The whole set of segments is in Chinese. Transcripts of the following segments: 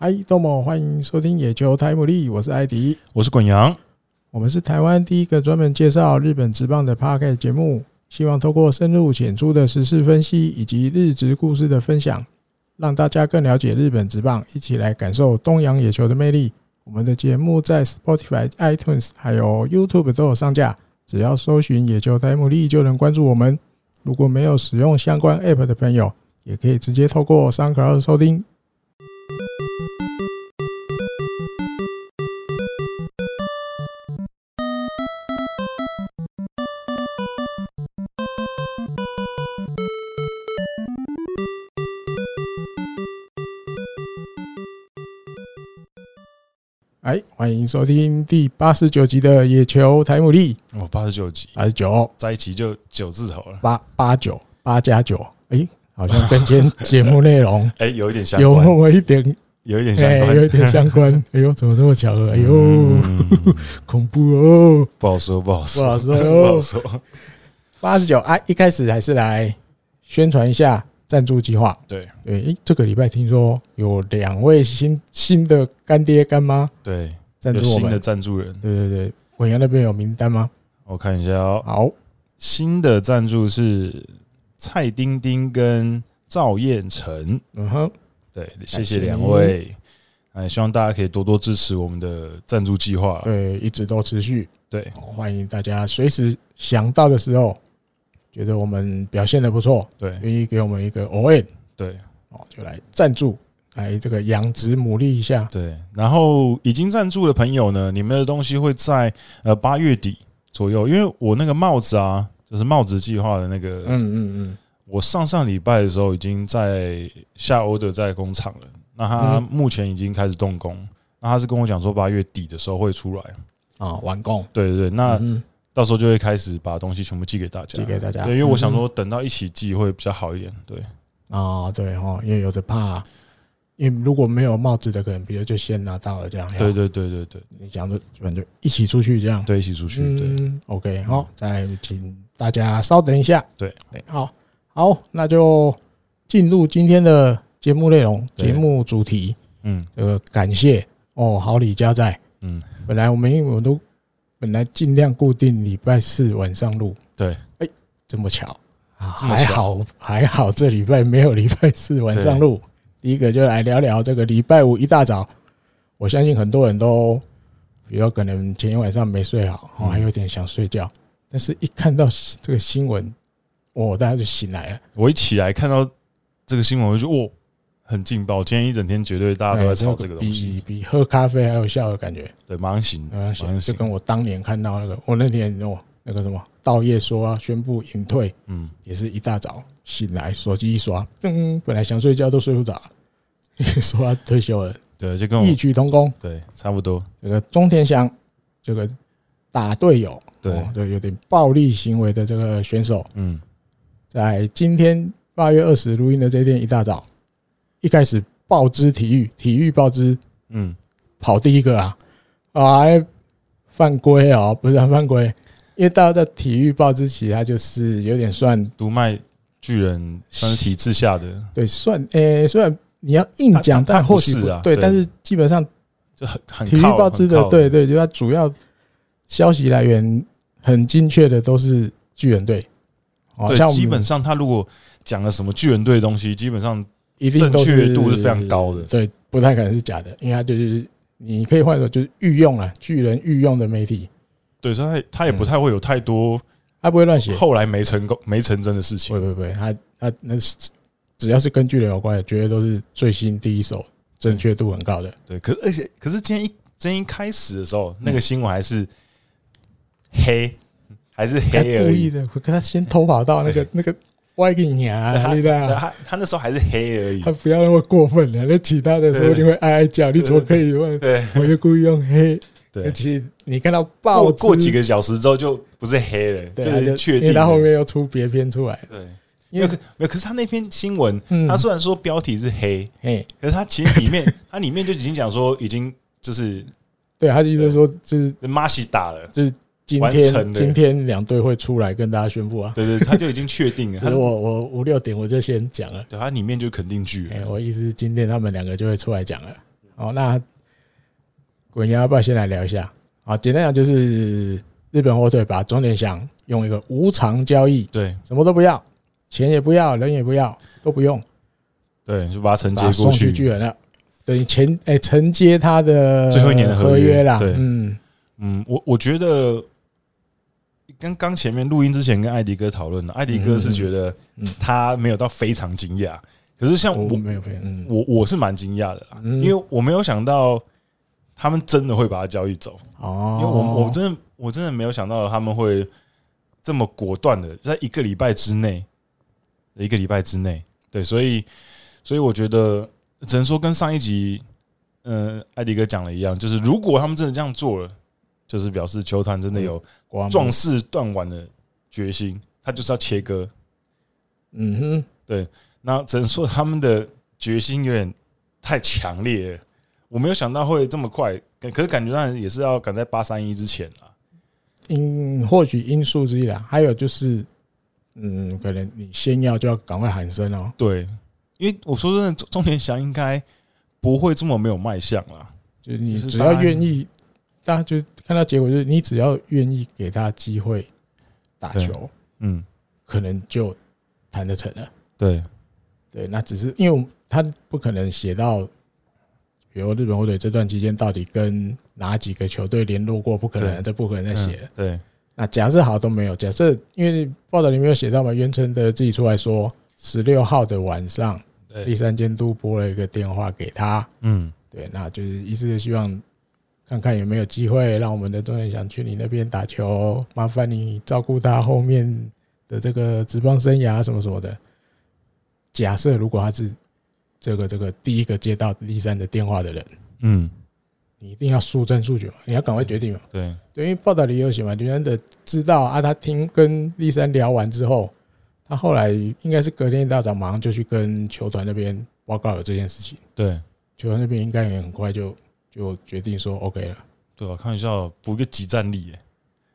嗨，どうも，欢迎收听野球台姆利，我是艾迪，我是滚阳，我们是台湾第一个专门介绍日本职棒的 Podcast 节目，希望透过深入浅出的时事分析以及日职故事的分享，让大家更了解日本职棒，一起来感受东洋野球的魅力。我们的节目在 Spotify、iTunes 还有 YouTube 都有上架，只要搜寻野球台姆利就能关注我们。如果没有使用相关 App 的朋友，也可以直接透过 SoundCloud 收听。 欢迎收听第八十九集的野球台姆利。哦，八十九集，八十九，在一起就九字头了。八八九八加九，哎，好像跟今天节目内容 哎有一点相关，有那么一点，有一点相关，有一点相关。哎呦，怎么这么巧合？哎呦，恐怖哦！不好说，不好说，不好说，不好说。八十九，啊，一开始还是来宣传一下。赞助计划，对对，诶，这个礼拜听说有两位新新的干爹干妈，对，赞助我们。新的赞助人，对对对，文阳那边有名单吗？我看一下哦，好，新的赞助是蔡丁丁跟赵彦成，嗯哼，对，谢谢两位，哎，希望大家可以多多支持我们的赞助计划，对，一直都持续，对，欢迎大家随时想到的时候。觉得我们表现的不错，对，愿意给我们一个 ON，对，哦，就来赞助，来这个养殖牡蛎一下，对。然后已经赞助的朋友呢，你们的东西会在呃八月底左右，因为我那个帽子啊，就是帽子计划的那个，嗯嗯嗯，我上上礼拜的时候已经在下 order 在工厂了，那他目前已经开始动工，那他是跟我讲说八月底的时候会出来啊，完工，对对对，那。到时候就会开始把东西全部寄给大家，寄给大家。对，因为我想说等到一起寄会比较好一点。对，啊，对哦，因为有的怕，因为如果没有帽子的，可能比如就先拿到了这样。对对对对对，你讲的基本就一起出去这样。对，一起出去。对，OK，好，再请大家稍等一下。对对，好，好，那就进入今天的节目内容，节目主题。嗯，这个感谢哦，好礼加在。嗯，本来我们因为我都。本来尽量固定礼拜四晚上录，对，哎，这么巧啊，还好还好，这礼拜没有礼拜四晚上录。第一个就来聊聊这个礼拜五一大早，我相信很多人都，比如可能前一晚上没睡好，哦，还有点想睡觉，但是一看到这个新闻，哦，大家就醒来了。我一起来看到这个新闻，我就哦。很劲爆，今天一整天绝对大家都在炒这个东西，比比喝咖啡还有笑的感觉。对，马上醒，马上醒，就跟我当年看到那个，我那天哦，那个什么，稻叶说要宣布隐退，嗯，也是一大早醒来，手机一刷，噔，本来想睡觉都睡不着，说要退休了，对，就跟我异曲同工，对，差不多。这个中田翔，这个打队友，对，这有点暴力行为的这个选手，嗯，在今天八月二十录音的这一天一大早。一开始报知体育，体育报知，嗯，跑第一个啊，啊，犯规哦，不是犯规，因为大家在体育报之前，他就是有点算读卖巨人，算是体制下的，对，算，诶、欸，虽然你要硬讲，但或许啊，对，但是基本上就很很体育报之的，对对，就它主要消息来源很精确的都是巨人队，好像基本上他如果讲了什么巨人队的东西，基本上。一定正确度是非常高的，对，不太可能是假的，因为他就是你可以换说就是御用了巨人御用的媒体，对，所以他他也不太会有太多，他不会乱写，后来没成功没成真的事情，不不不，他他那只要是跟巨人有关的，绝对都是最新第一手，正确度很高的，对，可而且可是今天一今天一开始的时候，那个新闻还是黑，还是黑而已的，可他先偷跑到那个那个。歪给你啊！对吧？他他那时候还是黑而已，他不要那么过分了。那其他的时候你会哀哀叫，你怎么可以问？对，我就故意用黑。对，其实你看到爆过几个小时之后就不是黑了，就是确定。他后面又出别篇出来。对，因为没有，可是他那篇新闻，他虽然说标题是黑，哎，可是他其实里面，他里面就已经讲说，已经就是，对，他的意思说就是马西打了，就是。今天今天两队会出来跟大家宣布啊，对对，他就已经确定了。他说我我五六点我就先讲了，对，他里面就肯定句。哎，我意思是今天他们两个就会出来讲了。哦，那滚要不要先来聊一下？啊，简单讲就是日本火腿把中田翔用一个无偿交易，对，什么都不要，钱也不要，人也不要，都不用，对，就把他承接过去，送去。巨人了，等于前哎承接他的最后一年的合约啦。对，嗯。嗯，我我觉得跟刚前面录音之前跟艾迪哥讨论的，艾迪哥是觉得他没有到非常惊讶，可是像我没有，我我是蛮惊讶的啦，因为我没有想到。他们真的会把他交易走哦，因为我我真的我真的没有想到他们会这么果断的，在一个礼拜之内，一个礼拜之内，对，所以所以我觉得只能说跟上一集，嗯，艾迪哥讲的一样，就是如果他们真的这样做了，就是表示球团真的有壮士断腕的决心，他就是要切割。嗯哼，对，那只能说他们的决心有点太强烈了。我没有想到会这么快，可是感觉上也是要赶在八三一之前了。因或许因素之一啦，还有就是，嗯，可能你先要就要赶快喊声哦。对，因为我说真的，中田翔应该不会这么没有卖相啦。就是你只要愿意，大家就看到结果，就是你只要愿意给他机会打球，嗯，可能就谈得成了。对，对，那只是因为他不可能写到。比如日本火腿这段期间到底跟哪几个球队联络过？不可能，这不可能再写了。对，那假设好都没有，假设因为报道里面有写到嘛，袁成德自己出来说，十六号的晚上，第三监督拨了一个电话给他。嗯，对，那就是意思是希望看看有没有机会让我们的中田翔去你那边打球，麻烦你照顾他后面的这个职棒生涯什么什么的。假设如果他是。这个这个第一个接到栗山的电话的人，嗯，你一定要速战速决嘛，你要赶快决定嘛。对，对，因为报道里有写嘛，栗山的知道啊，他听跟立山聊完之后，他后来应该是隔天一大早马上就去跟球团那边报告了这件事情。对，球团那边应该也很快就就决定说 OK 了。对啊，开玩笑，补一个即战力，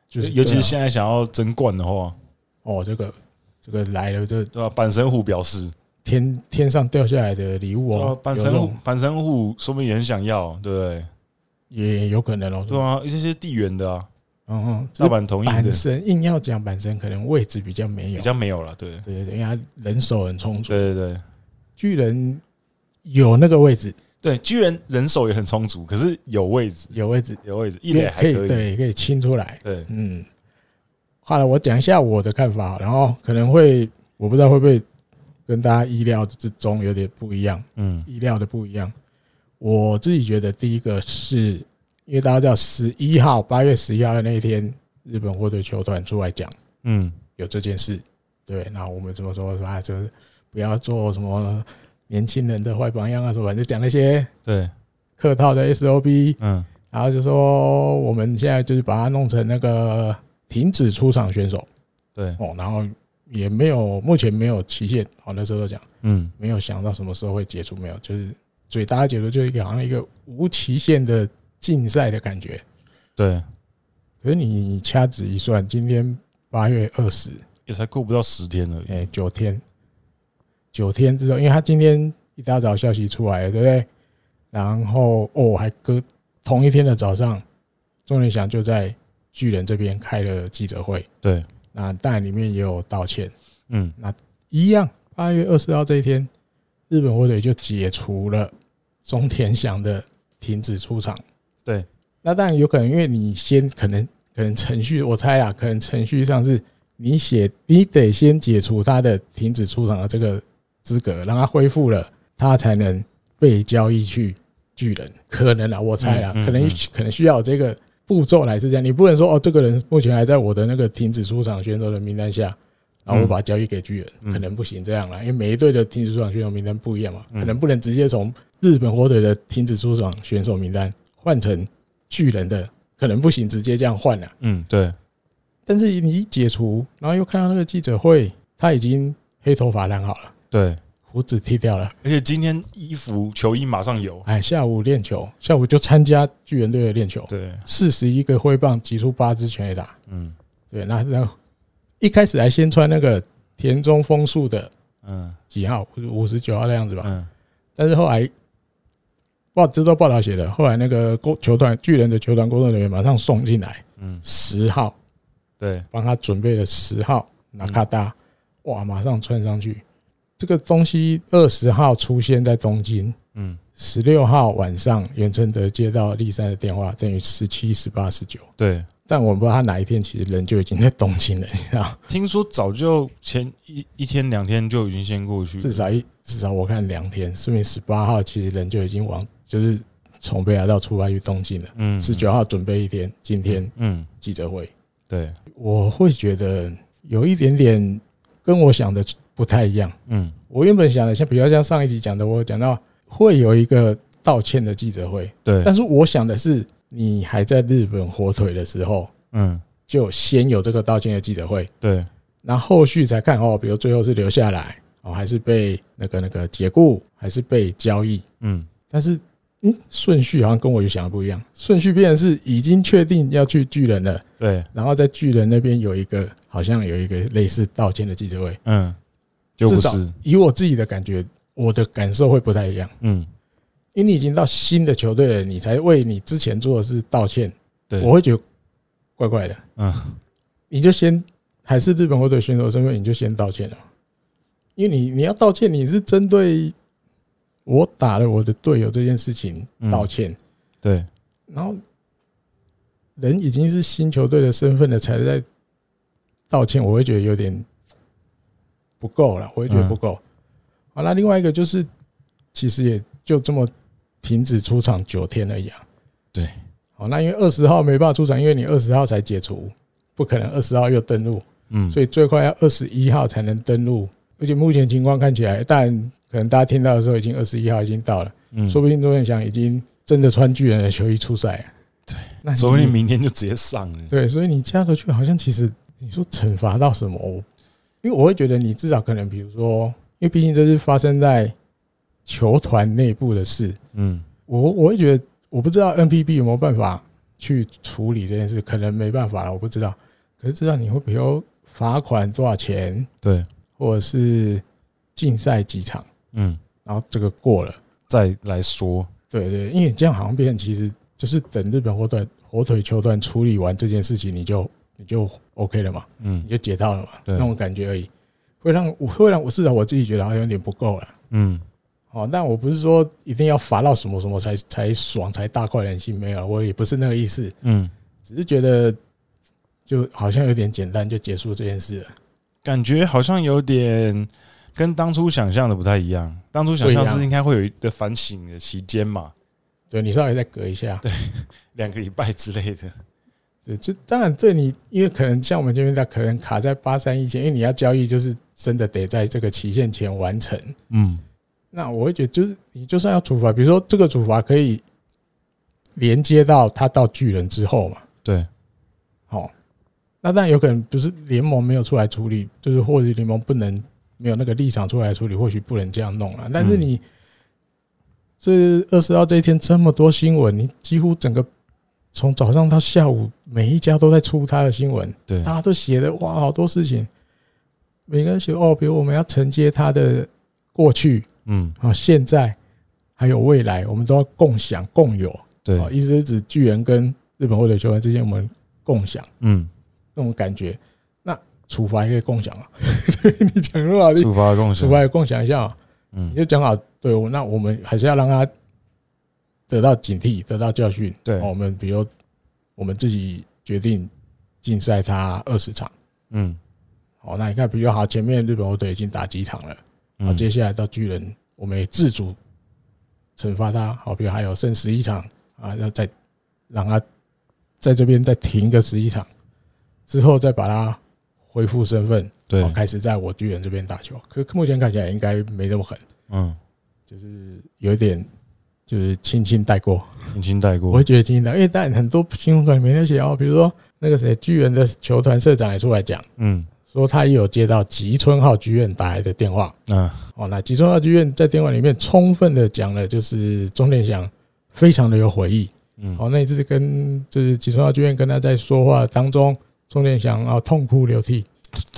就是尤其是现在想要争冠的话，哦，这个这个来了，这对吧？板神虎表示。天天上掉下来的礼物哦，板神虎，阪神虎说明也很想要，对不对？也有可能哦，对啊，一些些地缘的啊，嗯嗯，大阪同意的。板神硬要讲板神，可能位置比较没有，比较没有了，对。对对，因为他人手很充足，对对对，巨人有那个位置，对，巨人人手也很充足，可是有位置，有位置，有位置，一垒还可以，对，可以清出来，对，嗯。好了，我讲一下我的看法，然后可能会，我不知道会不会。跟大家意料之中有点不一样，嗯，意料的不一样。我自己觉得，第一个是因为大家知道十一号八月十一号的那一天，日本火腿球团出来讲，嗯，有这件事，对，那我们怎么说？说就是不要做什么年轻人的坏榜样啊，什么就讲那些对客套的 SOP，嗯，然后就说我们现在就是把它弄成那个停止出场选手，对，哦，然后。也没有，目前没有期限。好，那时候讲，嗯，没有想到什么时候会结束，没有，就是所以大家解读就是一个好像一个无期限的竞赛的感觉。对，可是你掐指一算，今天八月二十，也才过不到十天了，哎，九天，九天之后，因为他今天一大早消息出来了，对不对？然后哦，还隔同一天的早上，钟连祥就在巨人这边开了记者会，对。那当然里面也有道歉，嗯，那一样，八月二十号这一天，日本火腿就解除了中田翔的停止出场。对，那当然有可能，因为你先可能可能程序，我猜啊，可能程序上是你写，你得先解除他的停止出场的这个资格，让他恢复了，他才能被交易去巨人。可能啊，我猜啊，可能可能需要这个。步骤来是这样，你不能说哦，这个人目前还在我的那个停止出场选手的名单下，然后我把他交易给巨人，可能不行这样啦，因为每一队的停止出场选手名单不一样嘛，可能不能直接从日本火腿的停止出场选手名单换成巨人的，可能不行，直接这样换了。嗯，对。但是你一解除，然后又看到那个记者会，他已经黑头发染好了。对。胡子剃掉了，而且今天衣服球衣马上有。哎，下午练球，下午就参加巨人队的练球。对，四十一个挥棒击出八支全垒打。嗯，对，那那一开始还先穿那个田中丰树的，嗯，几号五十九号的样子吧。嗯，但是后来报这都报道写的。后来那个工球团巨人的球团工作人员马上送进来，嗯，十号，对，帮他准备了十号纳卡达，哇，马上穿上去。这个东西二十号出现在东京，嗯，十六号晚上袁成德接到立山的电话，等于十七、十八、十九，对。但我们不知道他哪一天其实人就已经在东京了，你知道？听说早就前一一天两天就已经先过去，至少一至少我看两天，说明十八号其实人就已经往就是从北海道出发去东京了。嗯，十九号准备一天，今天嗯记者会，对，我会觉得有一点点跟我想的不太一样。嗯，我原本想的像比较像上一集讲的，我讲到会有一个道歉的记者会，对，但是我想的是。你还在日本火腿的时候，嗯，就先有这个道歉的记者会，对，然后后续才看哦，比如最后是留下来哦，还是被那个那个解雇，还是被交易，嗯，但是嗯，顺序好像跟我有想的不一样，顺序变成是已经确定要去巨人了，对，然后在巨人那边有一个好像有一个类似道歉的记者会，嗯，就不是以我自己的感觉，我的感受会不太一样，嗯。因为你已经到新的球队了，你才为你之前做的事道歉，对，我会觉得怪怪的。嗯，你就先还是日本火腿选手身份，你就先道歉了。因为你你要道歉，你是针对我打了我的队友这件事情道歉，对。然后人已经是新球队的身份了，才在道歉，我会觉得有点不够了，我也觉得不够。好，那另外一个就是，其实也就这么。停止出场九天而已啊！对，好，那因为二十号没办法出场，因为你二十号才解除，不可能二十号又登录，嗯，所以最快要二十一号才能登录。而且目前情况看起来，但可能大家听到的时候已经二十一号已经到了，嗯，说不定周彦翔已经真的穿巨人的球衣出赛，对，那说不定明天就直接上了。对，所以你加头去好像其实你说惩罚到什么？因为我会觉得你至少可能，比如说，因为毕竟这是发生在。球团内部的事，嗯，我我会觉得，我不知道 NPB 有没有办法去处理这件事，可能没办法了，我不知道。可是知道你会比如罚款多少钱，对，或者是禁赛几场，嗯，然后这个过了再来说，对对，因为这样好像变成其实就是等日本火腿火腿球团处理完这件事情，你就你就 OK 了嘛，嗯，你就解套了嘛，那种感觉而已，会让我会让我至少我自己觉得好像有点不够了，嗯。哦，但我不是说一定要罚到什么什么才才爽才大快人心，没有，我也不是那个意思。嗯，只是觉得就好像有点简单就结束这件事了，感觉好像有点跟当初想象的不太一样。当初想象是应该会有一个反省的期间嘛？对，你稍微再隔一下，对，两个礼拜之类的。对，就当然对你，因为可能像我们这边，他可能卡在八三一前，因为你要交易，就是真的得在这个期限前完成。嗯。那我会觉得，就是你就算要处罚，比如说这个处罚可以连接到他到巨人之后嘛？对，好，那当然有可能不是联盟没有出来处理，就是或者联盟不能没有那个立场出来处理，或许不能这样弄了。但是你这二十号这一天这么多新闻，你几乎整个从早上到下午，每一家都在出他的新闻，对，大家都写的哇，好多事情，每个人写哦，比如我们要承接他的过去。嗯，啊，现在还有未来，我们都要共享共有。对，啊意思是指巨人跟日本或者球员之间，我们共享。嗯，那种感觉，那处罚也可以共享啊。你讲多少？处罚共享，处罚也共享一下。啊嗯，你就讲好，对，那我们还是要让他得到警惕，得到教训。对，我们比如我们自己决定禁赛他二十场。嗯，好，那你看，比如好，前面日本火腿已经打几场了。好，接下来到巨人，我们也自主惩罚他。好，比如还有剩十一场啊，要再让他在这边再停个十一场，之后再把他恢复身份，对，开始在我巨人这边打球。可目前看起来应该没那么狠，嗯，就是有一点就是轻轻带过，轻轻带过。我会觉得轻轻带，因为但很多新闻里面那些哦，比如说那个谁，巨人的球团社长也出来讲，嗯。说他也有接到吉村浩剧院打来的电话，嗯，哦，那吉村浩剧院在电话里面充分的讲了，就是钟殿祥非常的有悔意，嗯，哦，那一次跟就是吉村浩剧院跟他在说话当中，钟殿祥啊痛哭流涕，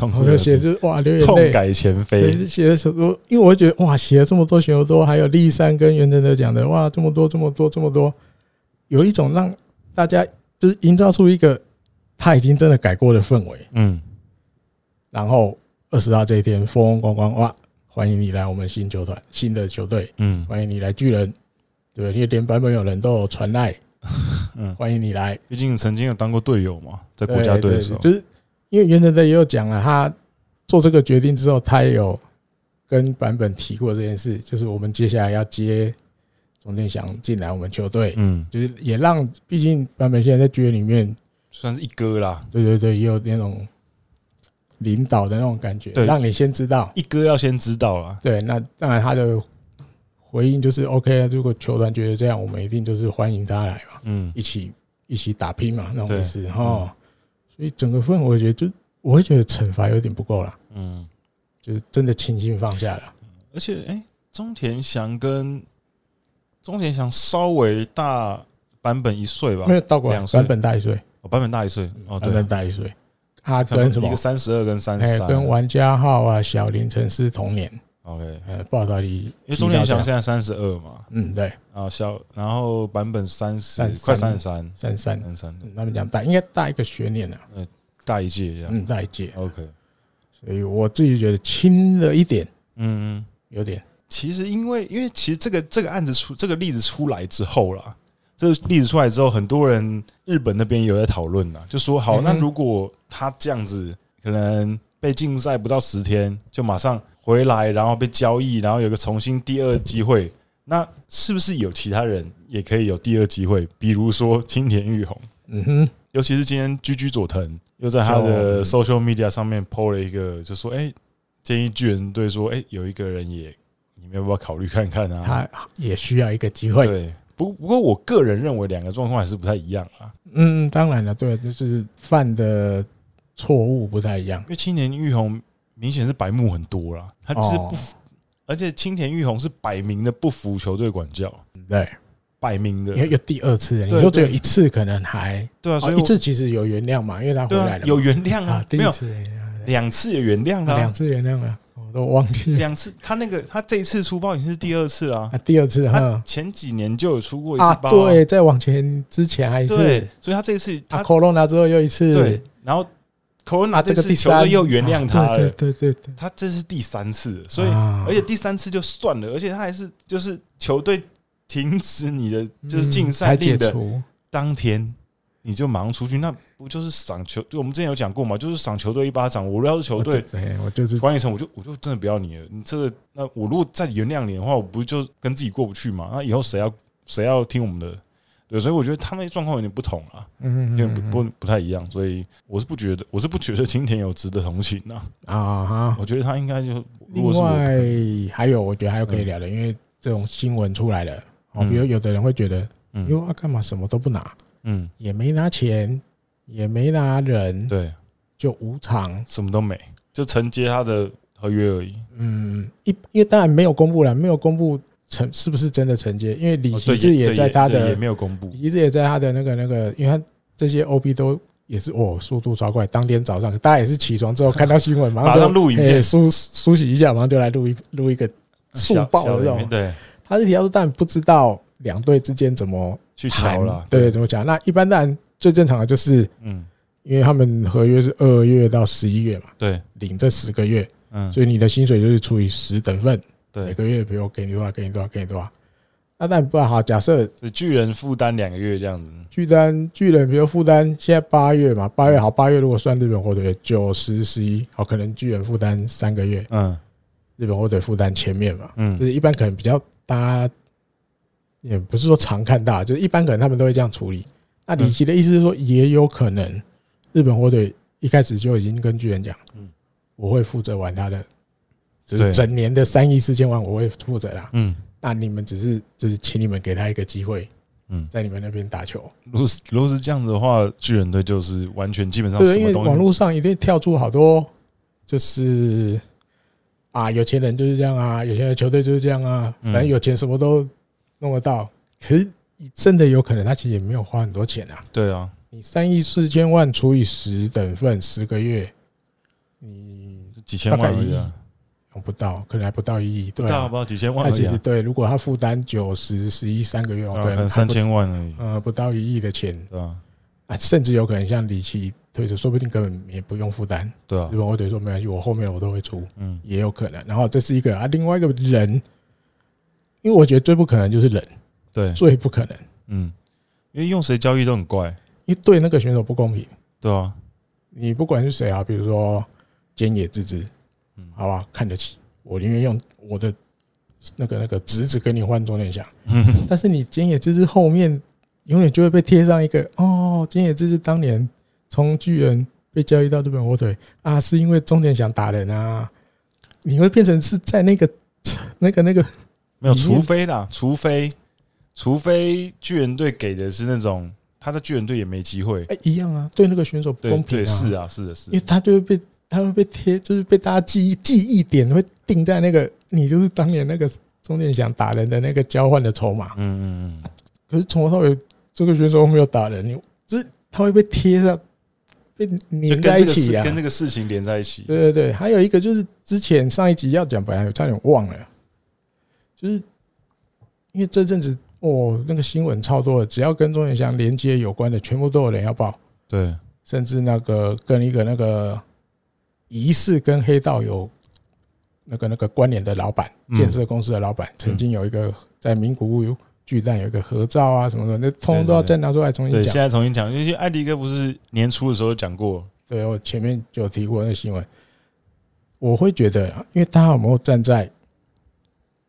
我就写就哇流眼泪，痛改前非。写的时候，因为我觉得哇，写了这么多写了多，还有立三跟袁成德讲的哇，这么多这么多这么多，有一种让大家就是营造出一个他已经真的改过的氛围。嗯，然后二十号这一天风风光光哇，欢迎你来我们新球团新的球队，嗯，欢迎你来巨人，对不对？因为连版本有人都有传来。嗯，欢迎你来。毕竟曾经有当过队友嘛，在国家队的时候，就是因为袁成德也有讲了，他做这个决定之后，他也有跟版本提过这件事，就是我们接下来要接钟建祥进来我们球队，嗯，就是也让，毕竟版本现在在剧院里面算是一哥啦，对对对，也有那种领导的那种感觉，对，让你先知道。一哥要先知道啊，对，那当然他的。回应就是 OK 啊，如果球团觉得这样，我们一定就是欢迎他来嘛，嗯，一起一起打拼嘛，那种意思哈。所以整个氛围，我觉得就我会觉得惩罚有点不够了，嗯，就是真的轻轻放下了。而且，哎，中田翔跟中田翔稍微大版本一岁吧，没有到过两岁，版本大一岁，哦，版本大一岁，哦，版本大一岁。他跟什么？一个三十二跟三十三，跟玩家号啊，小林诚司同年。OK，呃，报道里，因为钟田祥现在三十二嘛，嗯，对，然后小，然后版本三十，快三十三，三十三，三十三，他们讲大，应该大一个学年了，呃，大一届这样，嗯，大一届，OK，所以我自己觉得轻了一点，嗯嗯，有点。其实因为因为其实这个这个案子出这个例子出来之后啦，这个例子出来之后，很多人日本那边有在讨论呐，就说好，那如果他这样子，可能被禁赛不到十天，就马上。回来，然后被交易，然后有个重新第二机会，那是不是有其他人也可以有第二机会？比如说青田玉红，嗯哼，尤其是今天居居佐藤又在他的 social media 上面 po 了一个，就说：“哎，建议巨人队说，哎，有一个人也，你们要不要考虑看看啊？他也需要一个机会。”对，不不过我个人认为两个状况还是不太一样啊。嗯，当然了，对，就是犯的错误不太一样，因为青田玉红。明显是白目很多啦，他是不服，而且青田玉红是摆明的不服球队管教，对，摆明的，因为有第二次，你说只有一次可能还对啊，所以一次其实有原谅嘛，因为他回来了，有原谅啊，没有两次也原谅了，两次原谅了，我都忘记了。两次，他那个他这一次出包已经是第二次了，第二次他，前几年就有出过一次包，对，在往前之前还一次，所以他这一次他 Corona 之后又一次，对，然后。Corona 这次球队又原谅他了，对对对对，他这是第三次，所以而且第三次就算了，而且他还是就是球队停止你的就是禁赛令的当天，你就马上出去，那不就是赏球？就我们之前有讲过嘛，就是赏球队一巴掌。我要是球队，我就是管理层，我就我就真的不要你了。你这个，那我如果再原谅你的话，我不就跟自己过不去嘛？那以后谁要谁要听我们的？对，所以我觉得他们状况有点不同啊，嗯，因为不不不太一样，所以我是不觉得，我是不觉得青田有值得同情的啊哈，我觉得他应该就另外还有，我觉得还有可以聊的，因为这种新闻出来了，哦，比如有的人会觉得，嗯，哟，他干嘛什么都不拿，嗯，也没拿钱，也没拿人，对，就无偿，什么都没，就承接他的合约而已，嗯，一因为当然没有公布了，没有公布。承是不是真的承接？因为李奇志也在他的，也没有公布。李奇志也在他的那个那个，因为他这些 OB 都也是哦，速度超快。当天早上，大家也是起床之后看到新闻，马上录影片，梳梳洗一下，马上就来录一录一个速报的那种。对，他是提到说，但不知道两队之间怎么去谈了。对，怎么讲？那一般当然最正常的就是，嗯，因为他们合约是二月到十一月嘛，对，领这十个月，嗯，所以你的薪水就是除以十等份。对，每个月比如给你多少，给你多少，给你多少。那但不好，假设巨人负担两个月这样子。巨单巨人，比如负担现在八月嘛，八月好，八月如果算日本火腿九十十一，好，可能巨人负担三个月。嗯，日本火腿负担前面嘛。嗯，就是一般可能比较大家也不是说常看到，就是一般可能他们都会这样处理。那李琦的意思是说，也有可能日本火腿一开始就已经跟巨人讲，嗯，我会负责玩他的。就是整年的三亿四千万，我会负责啦。嗯，那你们只是就是请你们给他一个机会，嗯，在你们那边打球。如果是如果是这样子的话，巨人队就是完全基本上对，因为网络上一定跳出好多，就是啊，有钱人就是这样啊，有钱的球队就是这样啊，反正有钱什么都弄得到。可是真的有可能他其实也没有花很多钱啊。对啊，你三亿四千万除以十等份，十个月。你几千万而已啊，我不到，可能还不到一亿，对、啊，不到几千万而已、啊。其实对，如果他负担九十十一三个月，可能三千万而已，呃，不到一亿的钱，对啊，啊，甚至有可能像李琦推出，说不定根本也不用负担，对啊，日本火腿说没关系，我后面我都会出，嗯，也有可能。然后这是一个啊，另外一个人，因为我觉得最不可能就是人，对，最不可能，嗯，因为用谁交易都很怪，因为对那个选手不公平，对啊，你不管是谁啊，比如说菅野智之。好吧，看得起。我，宁愿用我的那个那个侄子跟你换中田翔。但是你菅野之之后面永远就会被贴上一个哦，菅野之之当年从巨人被交易到日本火腿啊，是因为中田想打人啊，你会变成是在那个 那个那个没有，除非啦，除非除非巨人队给的是那种他在巨人队也没机会，哎，一样啊，对那个选手不公平啊，是啊，是的，是，因为他就会被。他会被贴，就是被大家记忆记忆点会定在那个，你就是当年那个钟点想打人的那个交换的筹码。嗯嗯嗯。可是从头到尾，这个选手没有打人，你就是他会被贴上，被粘在一起啊，跟这个事情连在一起。对对对，还有一个就是之前上一集要讲，本来差点忘了，就是因为这阵子哦，那个新闻超多的，只要跟中田翔连接有关的，全部都有人要报。对，甚至那个跟一个那个。疑似跟黑道有那个那个关联的老板，建设公司的老板，曾经有一个在名古屋巨蛋有一个合照啊什么的，那通通都要再拿出来重新讲。对，现在重新讲，因为艾迪哥不是年初的时候讲过，对我前面就有提过那个新闻。我会觉得，因为他有没有站在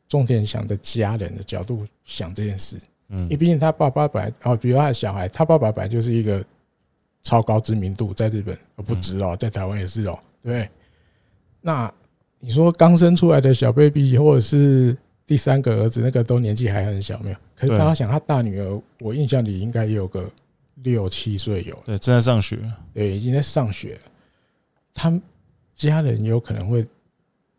重点想的家人的角度想这件事？嗯，因为毕竟他爸爸本来哦，比如他的小孩，他爸爸本来就是一个超高知名度，在日本不止哦，在台湾也是哦。对，那你说刚生出来的小 baby，或者是第三个儿子，那个都年纪还很小，没有。可是大家想，他大女儿，我印象里应该也有个六七岁有，对，正在上学，对，已经在上学。他们家人有可能会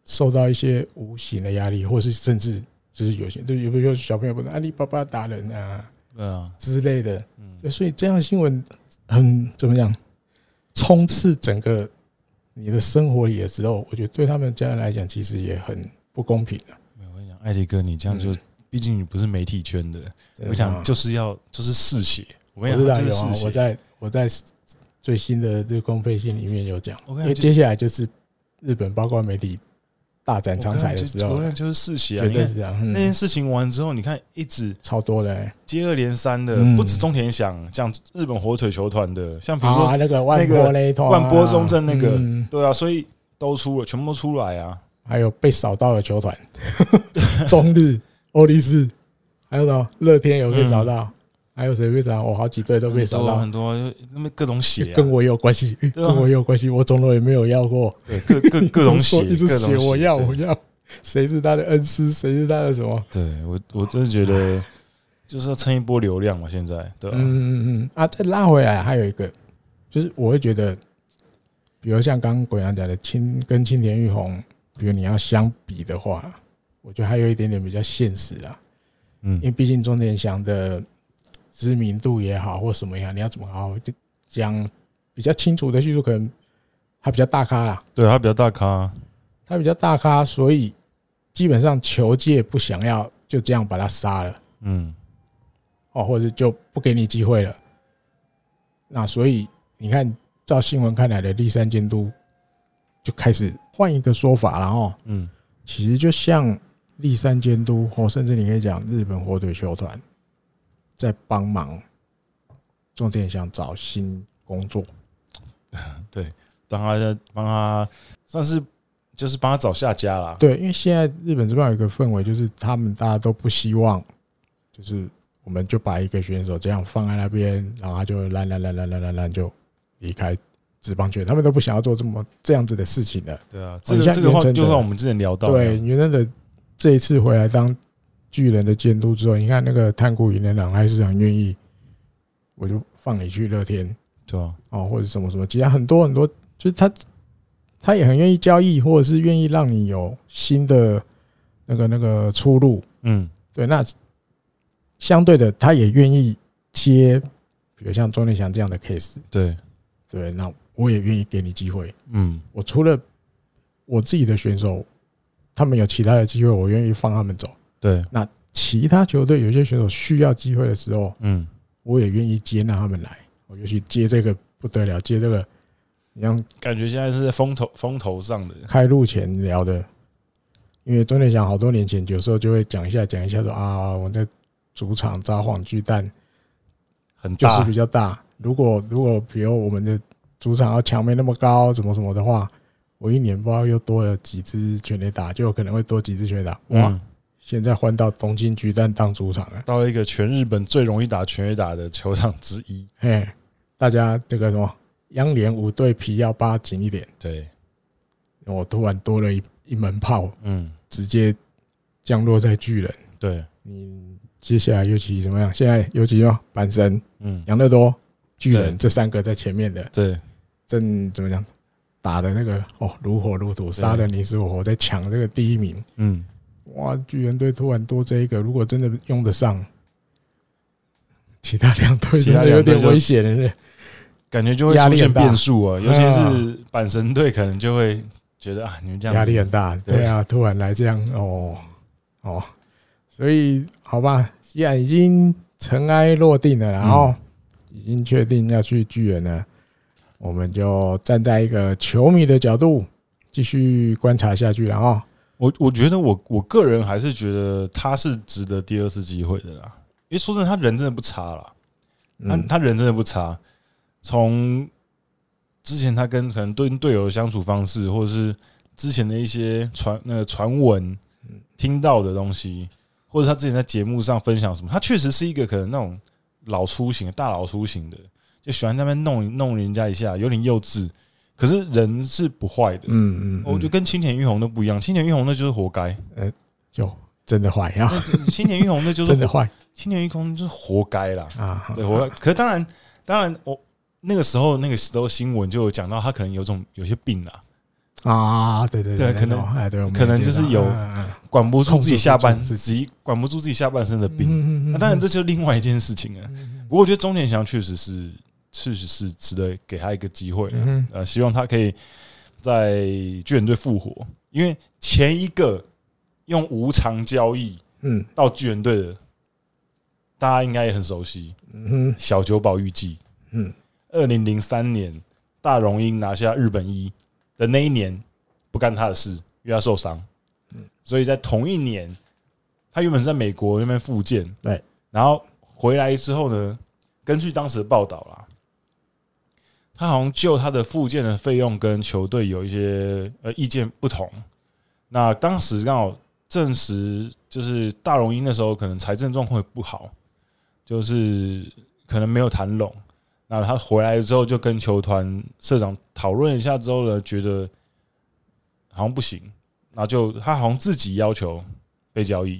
受到一些无形的压力，或是甚至就是有些，就有没有小朋友不能，阿里巴巴打人啊，对啊之类的，嗯，所以这样的新闻很怎么讲，充斥整个。你的生活里的时候，我觉得对他们家人来讲，其实也很不公平的。没有，我跟你讲，艾迪哥，你这样就，毕竟你不是媒体圈的，我想就是要就是嗜血。我跟你讲，就是嗜血。我在我在最新的这个公费信里面有讲，因为接下来就是日本包括媒体。大展长才的时候，就是世袭啊！你看那件事情完之后，你看一直超多的，接二连三的，不止中田翔，像日本火腿球团的，像比如说那个万波那万波中正那个，对啊，所以都出了，全部都出来啊！还有被扫到的球团，中日、欧力士，还有什么？乐天有被扫到。还有谁被杀？我好几队都被杀到，很多，那么各种血，跟我有关系，跟我有关系。我从来也没有要过，对，各各各种血，一直血，我要，我要。谁是他的恩师？谁是他的什么？对我，我真的觉得就是要蹭一波流量嘛。现在，对吧，嗯嗯嗯啊，再拉回来，还有一个，就是我会觉得，比如像刚刚鬼阳讲的青跟青田玉红，比如你要相比的话，我觉得还有一点点比较现实啊。嗯，因为毕竟中田翔的。知名度也好，或什么样，你要怎么好好讲比较清楚的叙述？可能他比较大咖啦，对他比较大咖，他比较大咖，所以基本上球界不想要就这样把他杀了，嗯，哦，或者就不给你机会了。那所以你看，照新闻看来的立三监督就开始换一个说法了哦，嗯，其实就像立三监督，或甚至你可以讲日本火腿球团。在帮忙重点想找新工作，对，帮他帮他算是就是帮他找下家啦。对，因为现在日本这边有一个氛围，就是他们大家都不希望，就是我们就把一个选手这样放在那边，然后他就烂烂烂烂烂烂烂就离开职棒圈，他们都不想要做这么这样子的事情的。对啊，这个这个话就算我们之前聊到，对，原来的这一次回来当。巨人的监督之后，你看那个炭谷银仁朗还是很愿意，我就放你去乐天，对啊，哦，或者什么什么，其他很多很多，就是他他也很愿意交易，或者是愿意让你有新的那个那个出路，嗯，对，那相对的，他也愿意接，比如像钟丽祥这样的 case，对，对，那我也愿意给你机会。嗯，我除了我自己的选手，他们有其他的机会，我愿意放他们走。对，那其他球队有些选手需要机会的时候，嗯，我也愿意接纳他们来。我就去接这个不得了，接这个，你像感觉现在是在风头风头上的。开路前聊的，因为钟天祥好多年前有时候就会讲一下讲一下说啊，我在主场札幌巨蛋很就是比较大。如果如果比如我们的主场要墙没那么高，怎么什么的话，我一年不知道又多了几支全垒打，就有可能会多几支全垒打。哇！现在换到东京巨蛋当主场了，到了一个全日本最容易打全垒打的球场之一。哎，大家这个什么央联五队皮要扒紧一点。对，我突然多了一一门炮，嗯，直接降落在巨人。对，你接下来尤其怎么样？现在尤其要阪神，嗯，养乐多。巨人这三个在前面的，对，正怎么讲，打的那个哦，如火如荼，杀的你死我活，在抢这个第一名。嗯，哇，巨人队突然多这一个，如果真的用得上，其他两队其他有点危险了，感觉就会出现变数啊。尤其是阪神队，可能就会觉得啊，你们这样压力很大。对啊，突然来这样，哦哦，所以好吧，既然已经尘埃落定了，然后。已经确定要去巨人了，我们就站在一个球迷的角度继续观察下去。然后，我我觉得我我个人还是觉得他是值得第二次机会的啦。因为说真的，他人真的不差啦，他他人真的不差。从之前他跟可能对队友的相处方式，或者是之前的一些传那个传闻听到的东西，或者他之前在节目上分享什么，他确实是一个可能那种。老粗型，大老粗型的，就喜欢在那边弄弄人家一下，有点幼稚。可是人是不坏的，嗯嗯，我觉得跟青田玉红都不一样。青田玉红那就是活该，呃，就真的坏呀。青田玉红那就是 真的坏，青田玉红就是活该啦啊，对，活该。可是当然，当然，我那个时候那个时候新闻就有讲到他可能有种有些病啊。啊，对对对，可能哎，对，可能就是有管不住自己下半自己管不住自己下半身的病。那当然，这就是另外一件事情了。不过，我觉得钟田祥确实是，确实是值得给他一个机会。呃，希望他可以在巨人队复活，因为前一个用无偿交易嗯到巨人队的，大家应该也很熟悉。嗯哼，小久保预计。嗯，二零零三年大荣英拿下日本一。的那一年不干他的事，因为他受伤，所以在同一年，他原本是在美国那边复健，对，然后回来之后呢，根据当时的报道啦，他好像就他的附件的费用跟球队有一些呃意见不同，那当时刚好证实，就是大荣鹰那时候可能财政状况也不好，就是可能没有谈拢。那他回来之后就跟球团社长讨论一下之后呢，觉得好像不行，那就他好像自己要求被交易，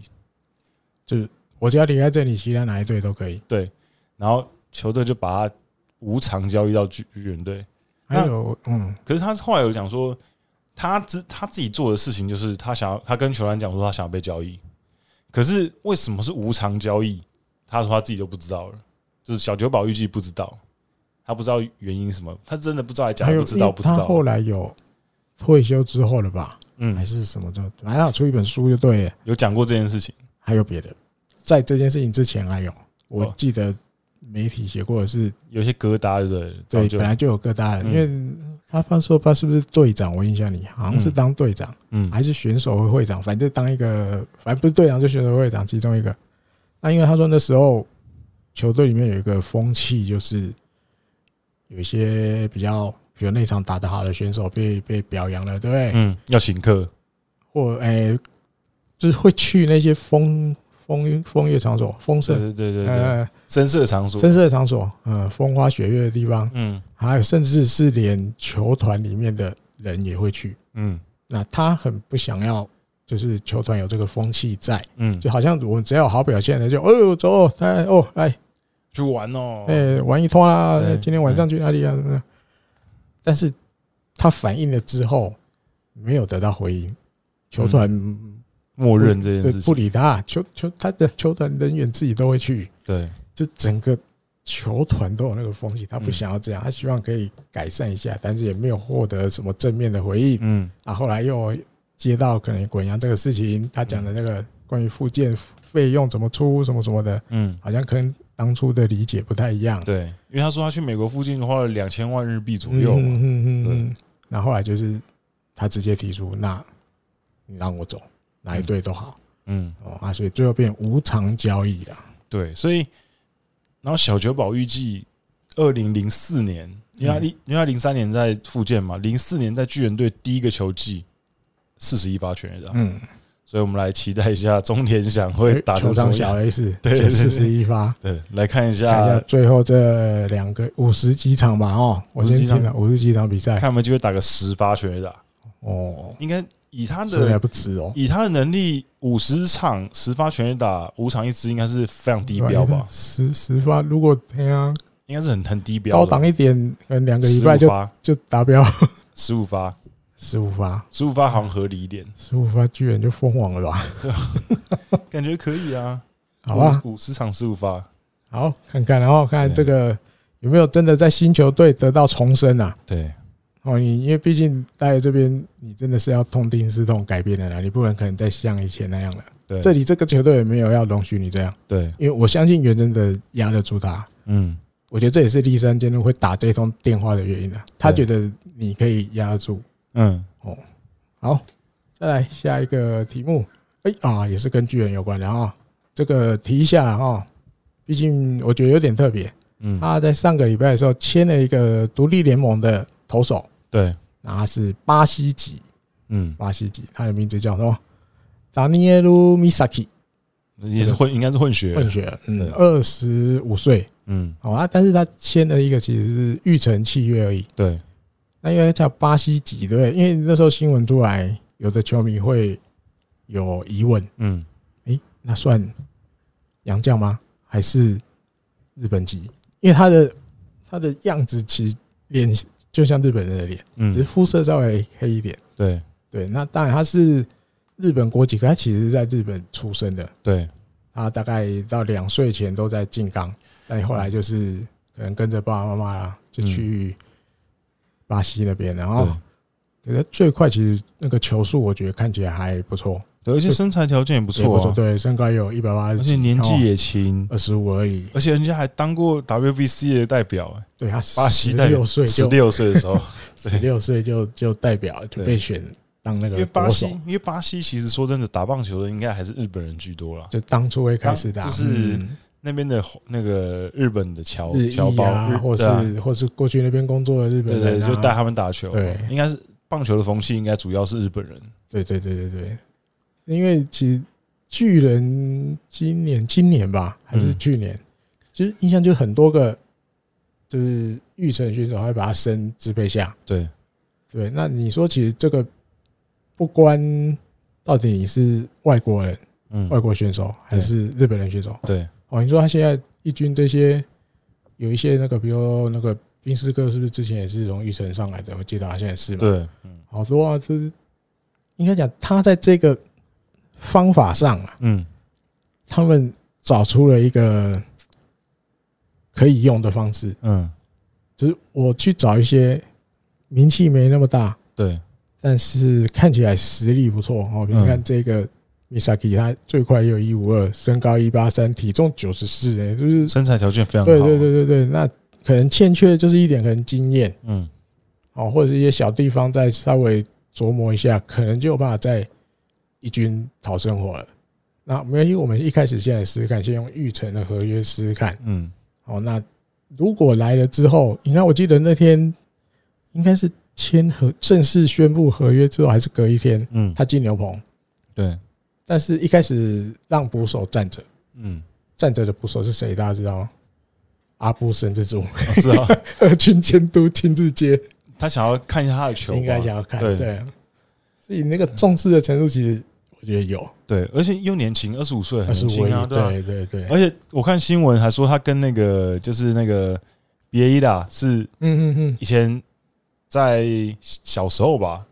就是我只要离开这里，其他哪一队都可以。对，然后球队就把他无偿交易到巨人队。还有，嗯，可是他后来有讲说，他自他自己做的事情就是他想要，他跟球员讲说他想要被交易，可是为什么是无偿交易？他说他自己都不知道了，就是小酒保预计不知道。他不知道原因什么，他真的不知道还讲不知道不知道。他后来有退休之后了吧？嗯，还是什么的，还好出一本书就对了，有讲过这件事情。还有别的，在这件事情之前还有，我记得媒体写过的是有些疙瘩，对不对？对，本来就有疙瘩的，因为他他说他是不是队长？我印象里好像是当队长，嗯，还是选手会会长，反正当一个，反正不是队长就选手会长其中一个。那因为他说那时候球队里面有一个风气，就是。有一些比较，比如那场打得好的选手被被表扬了，对不对？嗯，要请客，或哎，就是会去那些风风风月场所、丰盛，对对对对，声色场所、深色场所，嗯，风花雪月的地方，嗯，还有甚至是连球团里面的人也会去，嗯，那他很不想要，就是球团有这个风气在，嗯，就好像我们只要有好表现的，就哦走，来哦来。去玩哦，哎，玩一通啦！今天晚上去哪里啊？但是他反映了之后，没有得到回应，球团默认这件事情，不理他。球球他的球团人员自己都会去，对，就整个球团都有那个风气，他不想要这样，他希望可以改善一下，但是也没有获得什么正面的回应。嗯，啊，后来又接到可能滚扬这个事情，他讲的那个关于附件费用怎么出什么什么的，嗯，好像跟当初的理解不太一样。对，因为他说他去美国附近花了两千万日币左右嘛。嗯嗯嗯。那后来就是他直接提出，那你让我走，哪一队都好。嗯。哦啊，所以最后变无偿交易了。对，所以然后小酒保预计二零零四年，因为他因为他零三年在复健嘛，零四年在巨人队第一个球季四十一发全垒打。嗯。所以我们来期待一下中田翔会打出张小 S，对，四十一发，对，来看一下最后这两个五十几场吧，哦，五十几场五十几场比赛，看有没有机会打个十发全垒打。哦，应该以他的还不止哦，以他的能力，五十场十发全垒打，五场一支，应该是非常低标吧？十十发，如果对啊，应该是很很低标，高档一点，可能两个礼拜就就达标，十五发。十五发，十五发好像合理一点。十五发居然就封王了吧？对，感觉可以啊。好吧，五十场十五发，好看看，然后看这个有没有真的在新球队得到重生啊？对，哦，你因为毕竟待在这边，你真的是要痛定思痛改变的啦，你不能可能再像以前那样了。对，这里这个球队也没有要容许你这样。对，因为我相信袁真的压得住他。嗯，我觉得这也是立山监督会打这通电话的原因啊。他觉得你可以压得住。嗯，哦，好，再来下一个题目，哎啊，也是跟巨人有关的啊。这个提一下哈，毕竟我觉得有点特别。嗯，他在上个礼拜的时候签了一个独立联盟的投手，对，然后是巴西籍，嗯，巴西籍，他的名字叫什么？达尼耶鲁米萨基，也是混，应该是混血，混血，嗯，二十五岁，嗯，好啊，但是他签了一个其实是育成契约而已，对。那因为叫巴西籍，对不对？因为那时候新闻出来，有的球迷会有疑问，嗯，诶，那算洋将吗？还是日本籍？因为他的他的样子其实脸就像日本人的脸，嗯，只是肤色稍微黑一点。对对，那当然他是日本国籍，可他其实是在日本出生的。对，他大概到两岁前都在静冈，但后来就是可能跟着爸爸妈妈啦，就去。巴西那边，然后觉得最快，其实那个球速，我觉得看起来还不错。对，而且身材条件也不错，对，身高有一百八十，而且年纪也轻，二十五而已。而且人家还当过 WBC 的代表，对他巴西代表岁，十六岁的时候，十六岁就就代表就被选当那个。因为巴西，因为巴西其实说真的，打棒球的应该还是日本人居多了。就当初会开始打，就是。那边的那个日本的侨侨胞，或是或是过去那边工作的日本人，对，就带他们打球。对，应该是棒球的风气，应该主要是日本人。对对对对对，因为其实巨人今年今年吧，还是去年，其实印象就很多个，就是玉成选手还会把他升支配下。对对，那你说其实这个不关到底你是外国人，嗯，外国选手还是日本人选手？对。哦，你说他现在一军这些有一些那个，比如那个宾斯哥，是不是之前也是从玉城上来的？我记得他现在是嘛？对，好多啊，就是应该讲他在这个方法上啊，嗯，他们找出了一个可以用的方式，嗯，就是我去找一些名气没那么大，对，但是看起来实力不错哦，你看这个。Misaki 他最快也有一五二，身高一八三，体重九十四，哎，就是身材条件非常好。对对对对对，那可能欠缺的就是一点可能经验，嗯，哦，或者是一些小地方再稍微琢磨一下，可能就有办法在一军讨生活了。那没关系，我们一开始先来试试看，先用玉成的合约试试看，嗯，好，那如果来了之后，你看，我记得那天应该是签合正式宣布合约之后，还是隔一天，嗯，他进牛棚，对。但是一开始让捕手站着，嗯，站着的捕手是谁？大家知道吗？阿布神之助是啊，二军监督亲自接，他想要看一下他的球，应该想要看，对，所以那个重视的程度，其实我觉得有，对，而且又年轻，二十五岁，很轻啊，对对对，而且我看新闻还说他跟那个就是那个别伊达是，嗯嗯嗯，以前在小时候吧。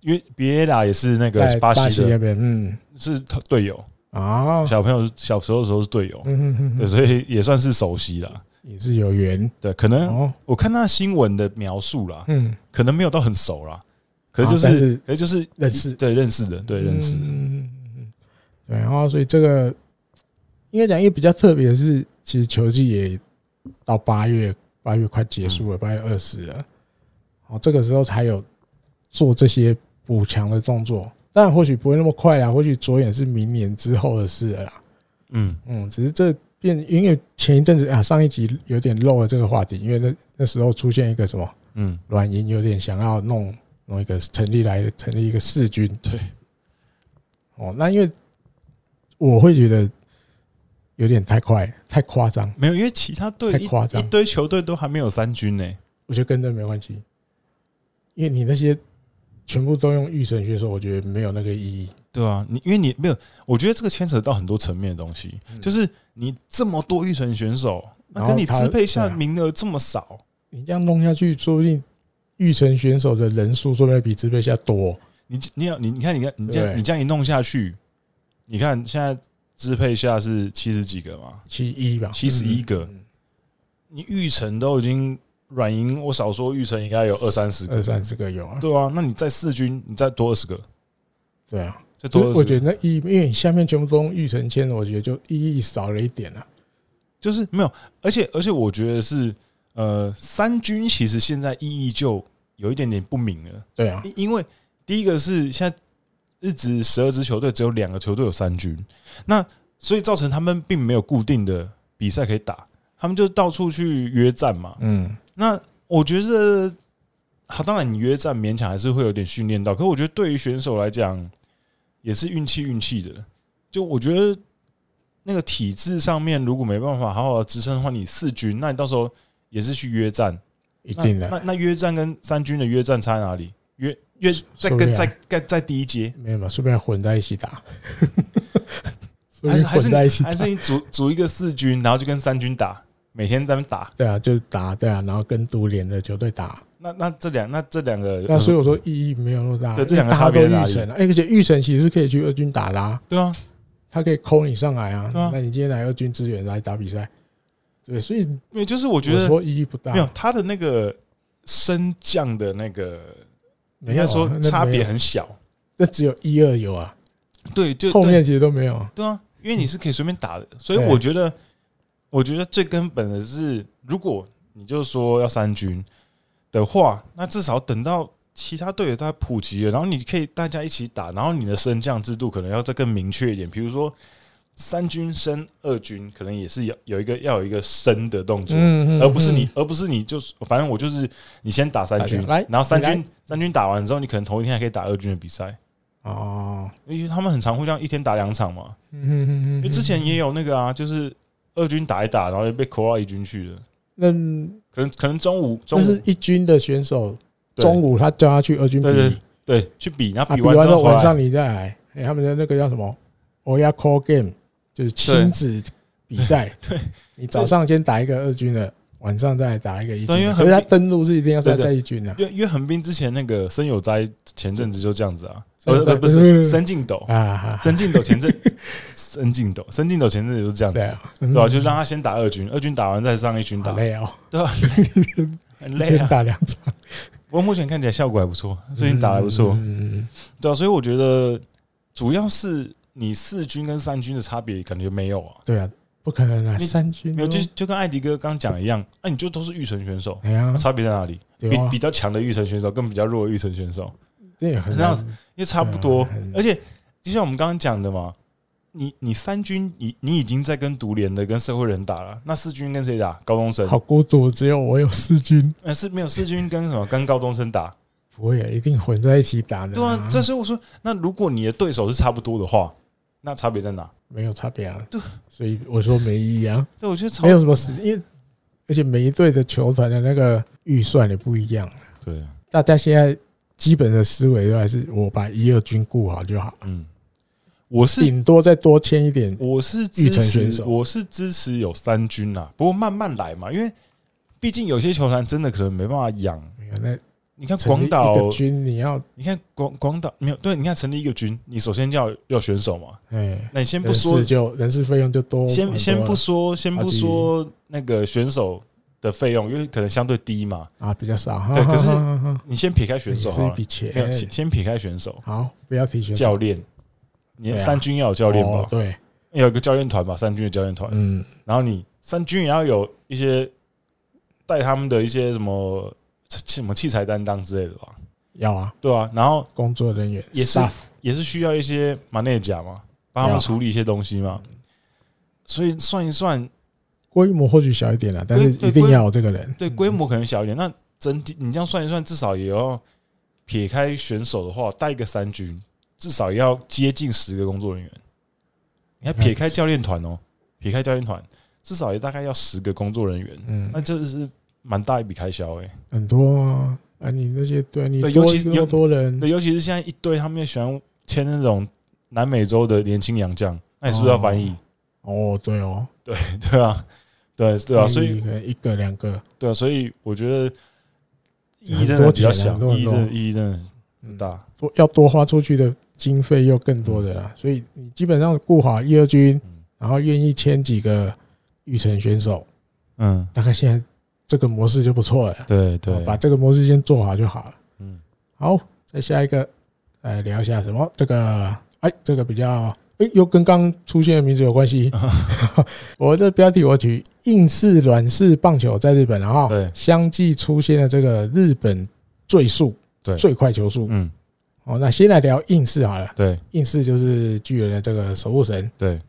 因为别拉也是那个巴西的，嗯，是他队友。啊。小朋友小时候的时候是队友，嗯嗯嗯，所以也算是熟悉了。也是有缘。对，可能我看他新闻的描述啦，嗯，可能没有到很熟啦，可是就是，可是就是认识，对，认识的，对，认识。嗯嗯，对，然后所以这个应该讲，因为比较特别的是，其实球季也到八月，八月快结束了，八月二十了，哦，这个时候才有做这些补强的动作。但或许不会那么快啊，或许着眼是明年之后的事了啦。嗯嗯，只是这变，因为前一阵子啊，上一集有点漏了这个话题，因为那那时候出现一个什么，嗯，软银有点想要弄弄一个成立来成立一个四军，对。哦，那因为我会觉得有点太快，太夸张。没有，因为其他队太夸张，一堆球队都还没有三军呢。我觉得跟这没关系，因为你那些。全部都用育成选手，我觉得没有那个意义，对啊，你因为你没有，我觉得这个牵扯到很多层面的东西，就是你这么多预选选手，那跟你支配下名额这么少，你这样弄下去，说不定育成选手的人数说不定比支配下多。你你要你你看你看你这样你这样一弄下去，你看现在支配下是七十几个嘛，七一吧，七十一个，你育成都已经。软银，我少说育成应该有二三十个，二三十个有啊。对啊，那你在四军，你再多二十个，对啊，再多。我觉得那一，因为你下面全部都用育成签的，我觉得就意义少了一点了。就是没有，而且而且我觉得是，呃，三军其实现在意义就有一点点不明了。对啊，因为第一个是现在日职十二支球队只有两个球队有三军，那所以造成他们并没有固定的比赛可以打，他们就到处去约战嘛。嗯。那我觉得，好，当然你约战勉强还是会有点训练到，可是我觉得对于选手来讲，也是运气运气的。就我觉得那个体制上面，如果没办法好好的支撑的话，你四军，那你到时候也是去约战，一定的。那那约战跟三军的约战差在哪里？约约在跟再再再低一阶，没有嘛？顺便 混在一起打，还是混在一起，还是你组组一个四军，然后就跟三军打。每天在那打，对啊，就是打，对啊，然后跟独联的球队打。那那这两那这两个，那所以我说意义没有那么大。对，这两个差别在哪里？而且预审其实是可以去二军打的啊。对啊，他可以抠你上来啊。那你今天来二军支援来打比赛，对，所以因为就是我觉得说意义不大。没有他的那个升降的那个，应该说差别很小。那只有一二有啊。对，就后面其实都没有。对啊，因为你是可以随便打的，所以我觉得。我觉得最根本的是，如果你就说要三军的话，那至少等到其他队友都普及了，然后你可以大家一起打，然后你的升降制度可能要再更明确一点。比如说三军升二军，可能也是有有一个要有一个升的动作，而不是你，而不是你就是反正我就是你先打三军，来然后三军三军打完之后，你可能同一天还可以打二军的比赛哦，因为他们很常会这样一天打两场嘛。因为之前也有那个啊，就是。二军打一打，然后就被扣到一军去了。那可能可能中午，中午是一军的选手，中午他叫他去二军比，对对对，去比，然后比完之后晚上你再来。哎，他们的那个叫什么？Oya Call Game，就是亲子比赛。对，你早上先打一个二军的，晚上再打一个一军。因为他登陆是一定要在在一军的。因为因为横滨之前那个森友哉前阵子就这样子啊，呃不是森进斗啊，森进斗前阵。森进斗，森进斗前阵子就是这样子，对啊，对吧？就让他先打二军，二军打完再上一军打，累哦，对吧？很累啊，打两场。不过目前看起来效果还不错，最近打得还不错，嗯，对啊。所以我觉得主要是你四军跟三军的差别感觉没有啊，对啊，不可能啊，三军没有，就就跟艾迪哥刚讲一样，那你就都是育成选手，哎呀，差别在哪里？比比较强的育成选手跟比较弱的育成选手，这也很这样子，因为差不多，而且就像我们刚刚讲的嘛。你你三军，你你已经在跟独联的、跟社会人打了，那四军跟谁打？高中生。好孤独，只有我有四军。呃，是没有四军跟什么？跟高中生打？不会啊，一定混在一起打的。对啊，这时候我说，那如果你的对手是差不多的话，那差别在哪？没有差别啊。对，所以我说没意义啊。对，我觉得没有什么事，因为而且每一队的球团的那个预算也不一样。对，大家现在基本的思维都还是我把一二军顾好就好。嗯。我是顶多再多签一点，我是支持，我是支持有三军啊，不过慢慢来嘛，因为毕竟有些球团真的可能没办法养。那你看广岛军，你要你看广广岛没有对，你看成立一个军，你首先要要选手嘛。哎，那你先不说，就人事费用就多。先先不说，先不说那个选手的费用，因为可能相对低嘛。啊，比较少。对，可是你先撇开选手哈，一笔钱。先先撇开选手，好，不要提选手。教练，你三军要有教练吧？对，要有个教练团吧，三军的教练团。嗯，然后你三军也要有一些带他们的一些什么什么器材担当之类的吧。要啊，对啊，然后工作人员也是也是需要一些马内甲嘛，帮他们处理一些东西嘛，所以算一算，规模或许小一点了，但是一定要有这个人。对，规模可能小一点，那整体你这样算一算，至少也要撇开选手的话，带一个三军，至少也要接近十个工作人员。你还撇开教练团哦，撇开教练团，至少也大概要十个工作人员。嗯，那这是蛮大一笔开销诶，很多啊。啊，你那些对你尤其是有多人，对，尤其是现在一堆他们也喜欢签那种南美洲的年轻洋将，那你是不是要翻译？哦，对哦，对 对啊，对对啊，所以一个两个，对啊，所以我觉得意义真的比较小，意义真的意义真的很大，多要多花出去的经费又更多的啦，所以你基本上顾好一二军，然后愿意签几个育成选手，嗯，大概现在。这个模式就不错了，对对，把这个模式先做好就好了。嗯，好，再下一个，来聊一下什么？这个，哎，这个比较，哎，又跟刚出现的名字有关系。我这标题我取“硬式软式棒球在日本”，然后相继出现了这个日本最速，最快球速。嗯，哦，那先来聊硬式好了。对，硬式就是巨人的这个守护神。对，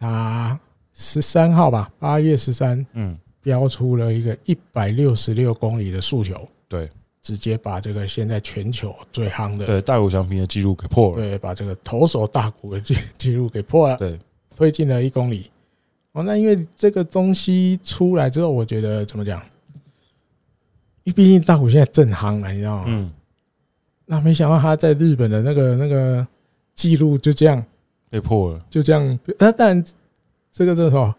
他十三号吧，八月十三。嗯。飙出了一个一百六十六公里的诉求，对，直接把这个现在全球最夯的对大谷翔平的记录给破了，对，把这个投手大谷的记记录给破了，对，推进了一公里。哦，那因为这个东西出来之后，我觉得怎么讲？因为毕竟大谷现在正夯了，你知道吗？嗯。那没想到他在日本的那个那个记录就这样被破了，就这样。那当然，这个这时候。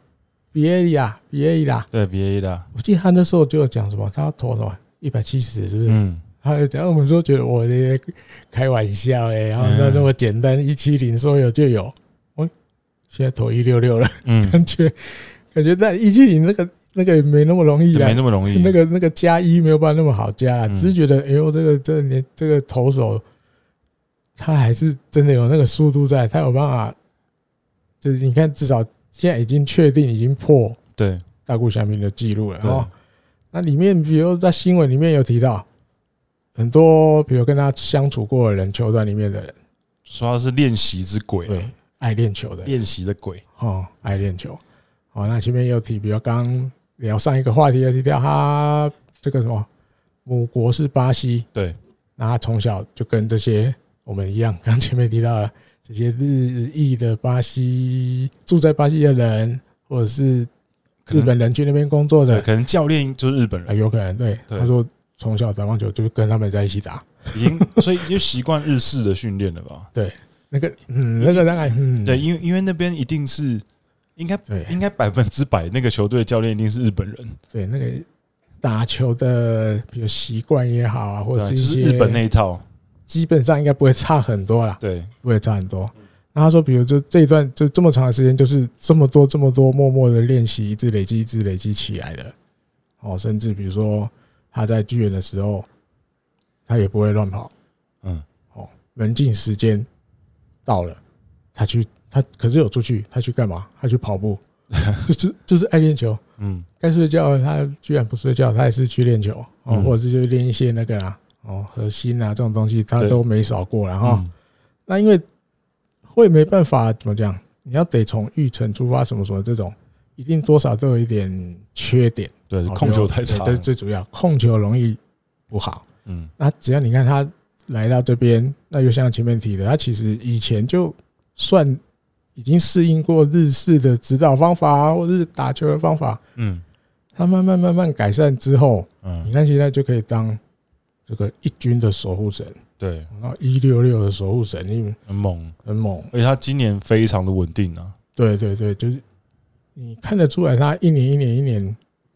比埃利啊，比埃利啦，对，比埃利啦。我记得他那时候就有讲什么，他要投什么一百七十，是不是？嗯。他就讲，我们说觉得我的开玩笑哎，然后那那么简单，一七零说有就有。我现在投一六六了，嗯，感觉感觉在一七零那个那个也没那么容易啦，没那么容易。那个那个加一没有办法那么好加，只是觉得哎呦，这个这个年这个投手，他还是真的有那个速度在，他有办法，就是你看至少。现在已经确定已经破对。大谷翔平的记录了哦。那里面比如在新闻里面有提到很多，比如跟他相处过的人，球团里面的人。说他是练习之鬼，对，爱练球的练习的鬼。哦，爱练球。哦，那前面有提，比如刚聊上一个话题有提到他这个什么母国是巴西，对，那他从小就跟这些我们一样，刚前面提到了。这些日裔的巴西住在巴西的人，或者是日本人去那边工作的，可能教练就是日本人，有可能对。他说从小打棒球就跟他们在一起打，已经 所以就习惯日式的训练了吧？对，那个嗯，那个大概嗯，对，因为因为那边一定是应该应该百分之百那个球队教练一定是日本人，对，那个打球的比如习惯也好啊，或者是一些日本那一套。基本上应该不会差很多啦，对，不会差很多。那他说，比如就这一段就这么长的时间，就是这么多这么多默默的练习，一直累积，一直累积起来的。哦，甚至比如说他在剧院的时候，他也不会乱跑。嗯，哦，门禁时间到了，他去他可是有出去，他去干嘛？他去跑步，就是就是爱练球。嗯，该睡觉他居然不睡觉，他也是去练球哦，或者是就练一些那个啊。哦，核心啊，这种东西他都没少过，然后那因为会没办法怎么讲，你要得从预成出发，什么什么这种，一定多少都有一点缺点。对，控球太差，这是最主要，控球容易不好。嗯，那只要你看他来到这边，那就像前面提的，他其实以前就算已经适应过日式的指导方法，或者是打球的方法。嗯，他慢慢慢慢改善之后，嗯，你看现在就可以当。这个一军的守护神，对，然后一六六的守护神，因为很猛，很猛，而且他今年非常的稳定啊。对对对，就是你看得出来，他一年一年一年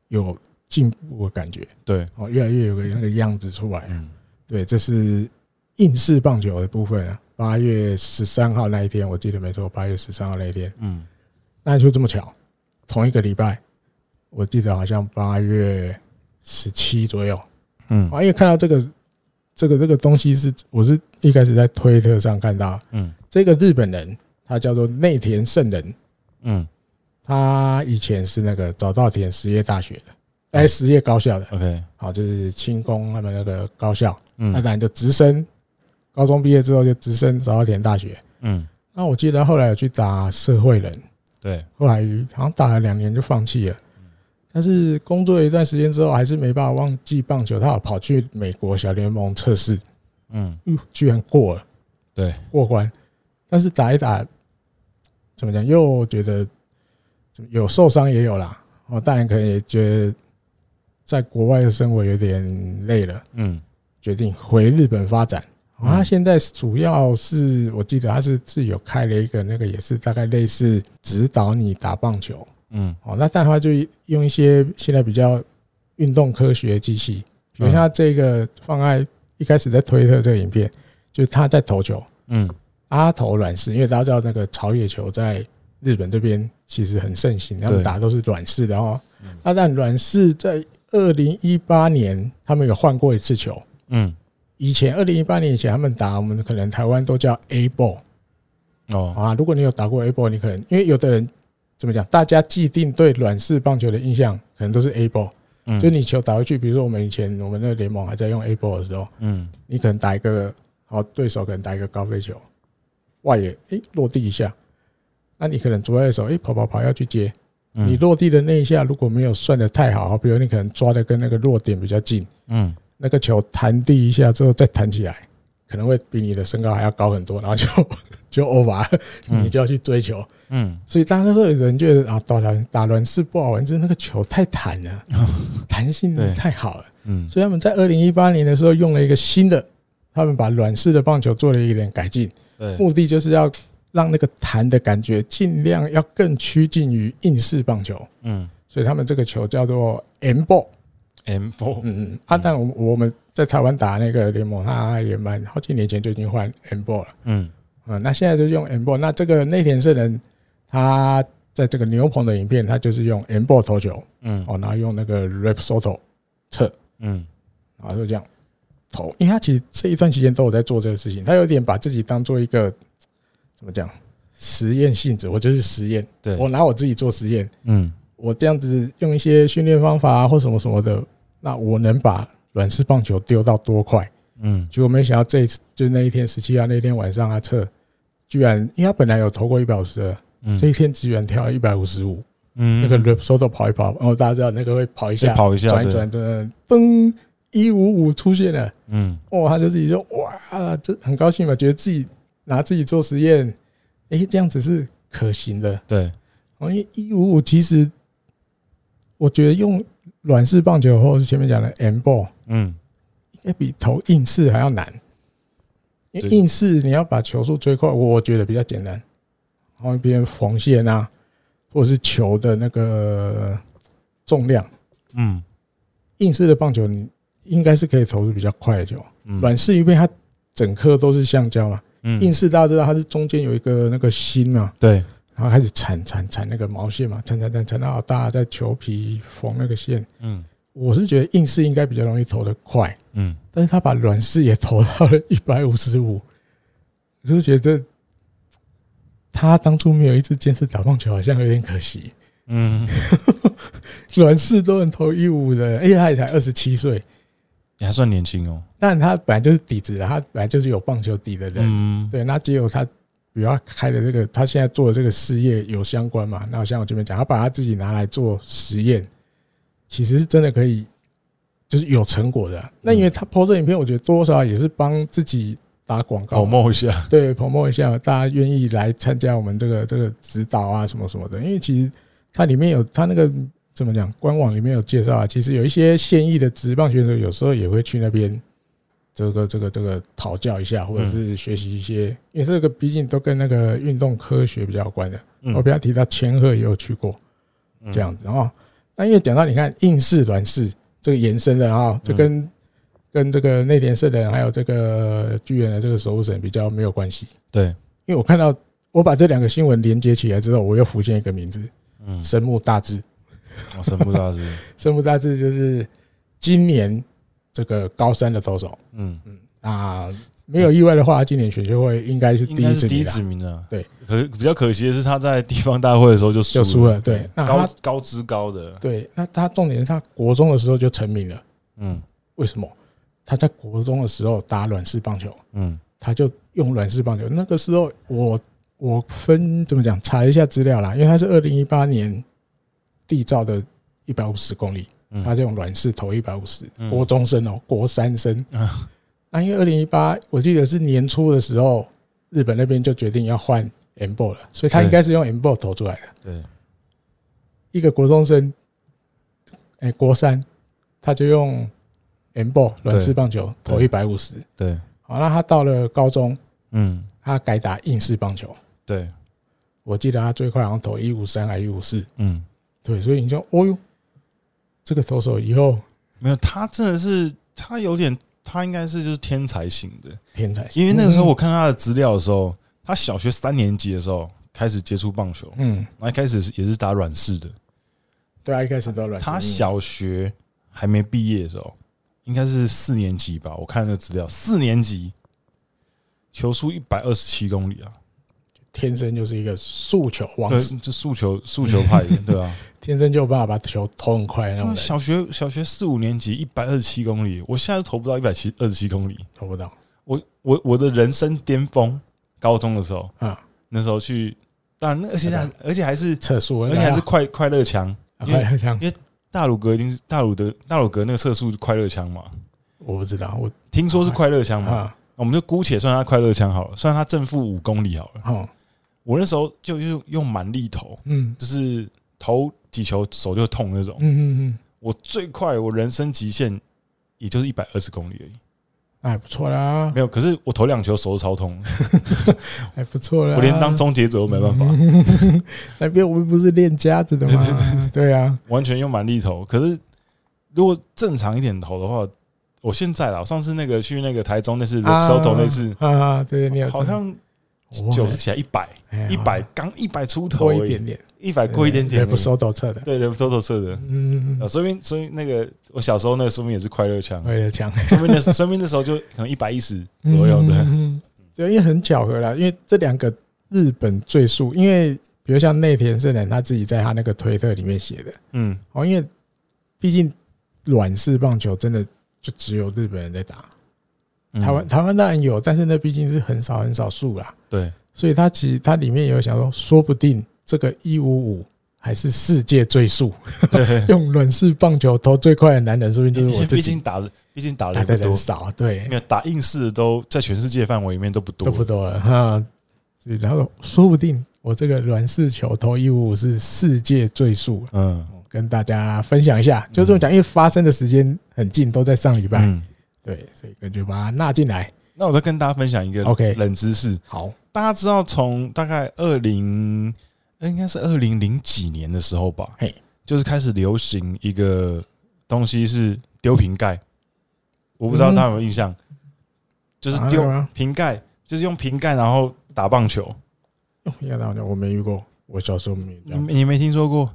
有进步的感觉。对，哦，越来越有个那个样子出来。嗯，对，这是硬式棒球的部分啊。八月十三号那一天，我记得没错，八月十三号那一天，嗯，那就这么巧，同一个礼拜，我记得好像八月十七左右，嗯，啊，因为看到这个这个这个东西是，我是一开始在推特上看到，嗯，这个日本人他叫做内田圣人，嗯，他以前是那个早稻田实业大学的，哎，实业高校的，OK，好，就是轻工他们那个高校，嗯，那当然就直升。高中毕业之后就直升早稻田大学，嗯，那我记得后来有去打社会人，对，后来好像打了两年就放弃了，但是工作了一段时间之后还是没办法忘记棒球，他有跑去美国小联盟测试，嗯，居然过了，对，过关，但是打一打，怎么讲又觉得有受伤也有啦，哦当然可能也觉得在国外的生活有点累了，嗯，决定回日本发展。他现在主要是我记得他是自己有开了一个那个也是大概类似指导你打棒球，嗯，哦，那但他就用一些现在比较运动科学机器，比如像这个放在一开始在推特这个影片，就是他在投球，嗯，他投软式，因为大家知道那个草野球在日本这边其实很盛行，他们打都是软式的哦，那但软式在二零一八年他们有换过一次球，嗯。以前二零一八年以前，他们打我们可能台湾都叫 A ball 哦。啊，如果你有打过 A ball，你可能因为有的人怎么讲，大家既定对软式棒球的印象可能都是 A ball，嗯，就你球打回去，比如说我们以前我们那个联盟还在用 A ball 的时候，嗯，你可能打一个好对手可能打一个高飞球，外野诶落地一下，那你可能左外手诶跑跑跑要去接，你落地的那一下如果没有算的太好，比如你可能抓的跟那个落点比较近，嗯。那个球弹地一下之后再弹起来，可能会比你的身高还要高很多，然后就 就 over，你就要去追求。嗯，所以当那时候有人觉得啊，打软打软式不好玩，就是那个球太弹了，弹性太好了。嗯，所以他们在二零一八年的时候用了一个新的，他们把软式的棒球做了一点改进，目的就是要让那个弹的感觉尽量要更趋近于硬式棒球。嗯，所以他们这个球叫做 M ball。M four，嗯嗯，啊，但我我们在台湾打那个联盟，他也蛮好几年前就已经换 M ball 了，嗯。嗯，那现在就用 M ball。那这个内田圣人，他在这个牛棚的影片，他就是用 M ball 投球，嗯，哦，然后用那个 Rapsodo 测，嗯，然后就这样投，因为他其实这一段期间都有在做这个事情，他有点把自己当做一个怎么讲实验性质，我就是实验，对，我拿我自己做实验，嗯，我这样子用一些训练方法啊或什么什么的。那我能把软式棒球丢到多快？嗯，结果没想到这一次就那一天十七号那天晚上他测，居然因为他本来有投过一百五十这一天居然跳一百五十五，嗯，那个 Rapsodo 跑一跑，然后大家知道那个会跑一下，跑一下，转一转，转，噔，一五五出现了，嗯，哦，他就自己说哇，就很高兴嘛，觉得自己拿自己做实验，哎，这样子是可行的，对，哦因为一五五其实我觉得用。软式棒球，或者是前面讲的 M ball，嗯，应该比投硬式还要难。因为硬式你要把球速追快，我觉得比较简单。然后一边缝线啊，或者是球的那个重量，嗯，硬式的棒球你应该是可以投出比较快的球。软式因为它整颗都是橡胶嘛，嗯，硬式大家知道它是中间有一个那个芯嘛，对。然后开始缠缠缠那个毛线嘛，缠缠缠缠到大家在球皮缝那个线。嗯，我是觉得硬式应该比较容易投得快。嗯，但是他把软式也投到了一百五十五，我就觉得他当初没有一直坚持打棒球，好像有点可惜。嗯，软式都能投一五的，而且他也才二十七岁，你还算年轻哦。但他本来就是底子，他本来就是有棒球底的人。嗯，对，那只有他。比如他开的这个，他现在做的这个事业有相关嘛？那像我这边讲，他把他自己拿来做实验，其实是真的可以，就是有成果的。那因为他 PO 这影片，我觉得多少也是帮自己打广告，promote 一下，对，promote 一下，大家愿意来参加我们这个这个指导啊什么什么的。因为其实它里面有它那个怎么讲，官网里面有介绍啊，其实有一些现役的职棒选手，有时候也会去那边。这个这个这个讨教一下，或者是学习一些，因为这个毕竟都跟那个运动科学比较有关的。我不要提到千贺也有去过，这样子。然后，那因为讲到你看硬式、软式这个延伸的啊，就跟跟这个内田圣人还有这个巨人的这个守护神比较没有关系。对，因为我看到我把这两个新闻连接起来之后，我又浮现一个名字，嗯，神木大志。哦，神木大志，神木大志就是今年这个高三的投手。嗯嗯啊。没有意外的话，今年选秀会应该是第一第一指名的。对，可比较可惜的是，他在地方大会的时候就输就输了。对，那高高知高的。对，那他重点是他国中的时候就成名了。嗯，为什么？他在国中的时候打软式棒球。嗯，他就用软式棒球。那个时候我我分怎么讲？查一下资料啦，因为他是二零一八年缔造的一百五十公里，他就用软式投一百五十。国中生哦，国三生。那因为二零一八，我记得是年初的时候，日本那边就决定要换 M ball 了，所以他应该是用 M ball 投出来的。对，一个国中生，哎，国三，他就用 M ball 软式棒球投一百五十。对，好，那他到了高中，嗯，他改打硬式棒球。对，我记得他最快好像投一五三还一五四。嗯，对，所以你就，哦哟，这个投手以后没有，他真的是他有点。他应该是就是天才型的天才型，因为那个时候我看他的资料的时候，他小学三年级的时候开始接触棒球，嗯，那一开始是也是打软式的，对啊，一开始都软。他小学还没毕业的时候，应该是四年级吧？我看那个资料，四年级球速一百二十七公里啊，天生就是一个速球王子，就速球速球派的，对吧？天生就有办法把球投很快那种。小学小学四五年级一百二十七公里，我现在都投不到一百七二十七公里，投不到。我我我的人生巅峰，高中的时候啊，那时候去，当然，而且还而且还是测速，而且还是快快乐枪，快乐枪，因为大鲁格一定是大鲁的大鲁格那个测速是快乐枪嘛？我不知道，我听说是快乐枪嘛，我们就姑且算他快乐枪好了，算他正负五公里好了。我那时候就用用蛮力投，嗯，就是投。击球手就痛那种，嗯嗯嗯，我最快我人生极限也就是一百二十公里而已，还不错啦。没有，可是我投两球手都超痛，还 不错啦。我连当终结者都没办法。那边我们不是练家子的吗？对啊，完全用蛮力投。可是如果正常一点投的话，我现在啦，上次那个去那个台中那次收投那次啊，对，你好像九十起来一百一百刚一百出头一点点。一百过一点点，不收抖测的，对，不收抖测的，嗯，啊，说明说明那个我小时候那个说明也是快乐枪，快乐枪，说明的说明那时候就可能一百一十左右，对，对，因为很巧合啦，因为这两个日本最速，因为比如像内田圣人他自己在他那个推特里面写的，嗯，哦，因为毕竟软式棒球真的就只有日本人在打，台湾台湾当然有，但是那毕竟是很少很少数啦，对，所以他其实他里面有想说，说不定。这个一五五还是世界最速，用软式棒球投最快的男人，说不定就是我自己。毕竟打的，毕竟打的人多，少对。没有打硬式的都在全世界范围里面都不多，都不多了哈。所以然后说不定我这个软式球投一五五是世界最速。嗯，跟大家分享一下，就这么讲，因为发生的时间很近，都在上礼拜。对，所以感觉把它纳进来。那我再跟大家分享一个 OK 冷知识。好，大家知道从大概二零。应该是二零零几年的时候吧，嘿，就是开始流行一个东西是丢瓶盖，我不知道大家有没有印象，就是丢瓶盖，就是用瓶盖然后打棒球。用瓶盖打棒球，我没遇过，我小时候没，你你没听说过？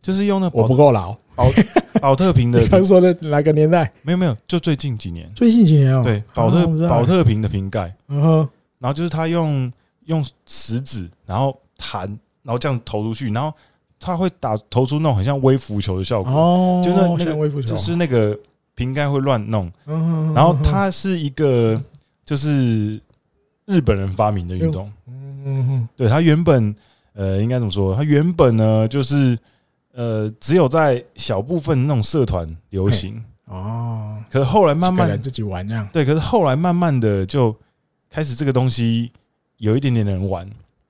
就是用那我不够老，保 保特瓶的，刚说的哪个年代？没有没有，就最近几年，最近几年哦，对，宝特宝特瓶的瓶盖，嗯哼，然后就是他用用食指，然后弹。然后这样投出去，然后它会打投出那种很像微浮球的效果，哦，就那那个就是那个瓶盖会乱弄，然后它是一个就是日本人发明的运动，嗯，对，它原本呃应该怎么说？它原本呢就是呃只有在小部分那种社团流行。哦，可是后来慢慢自己玩这样，对，可是后来慢慢的就开始这个东西有一点点人玩，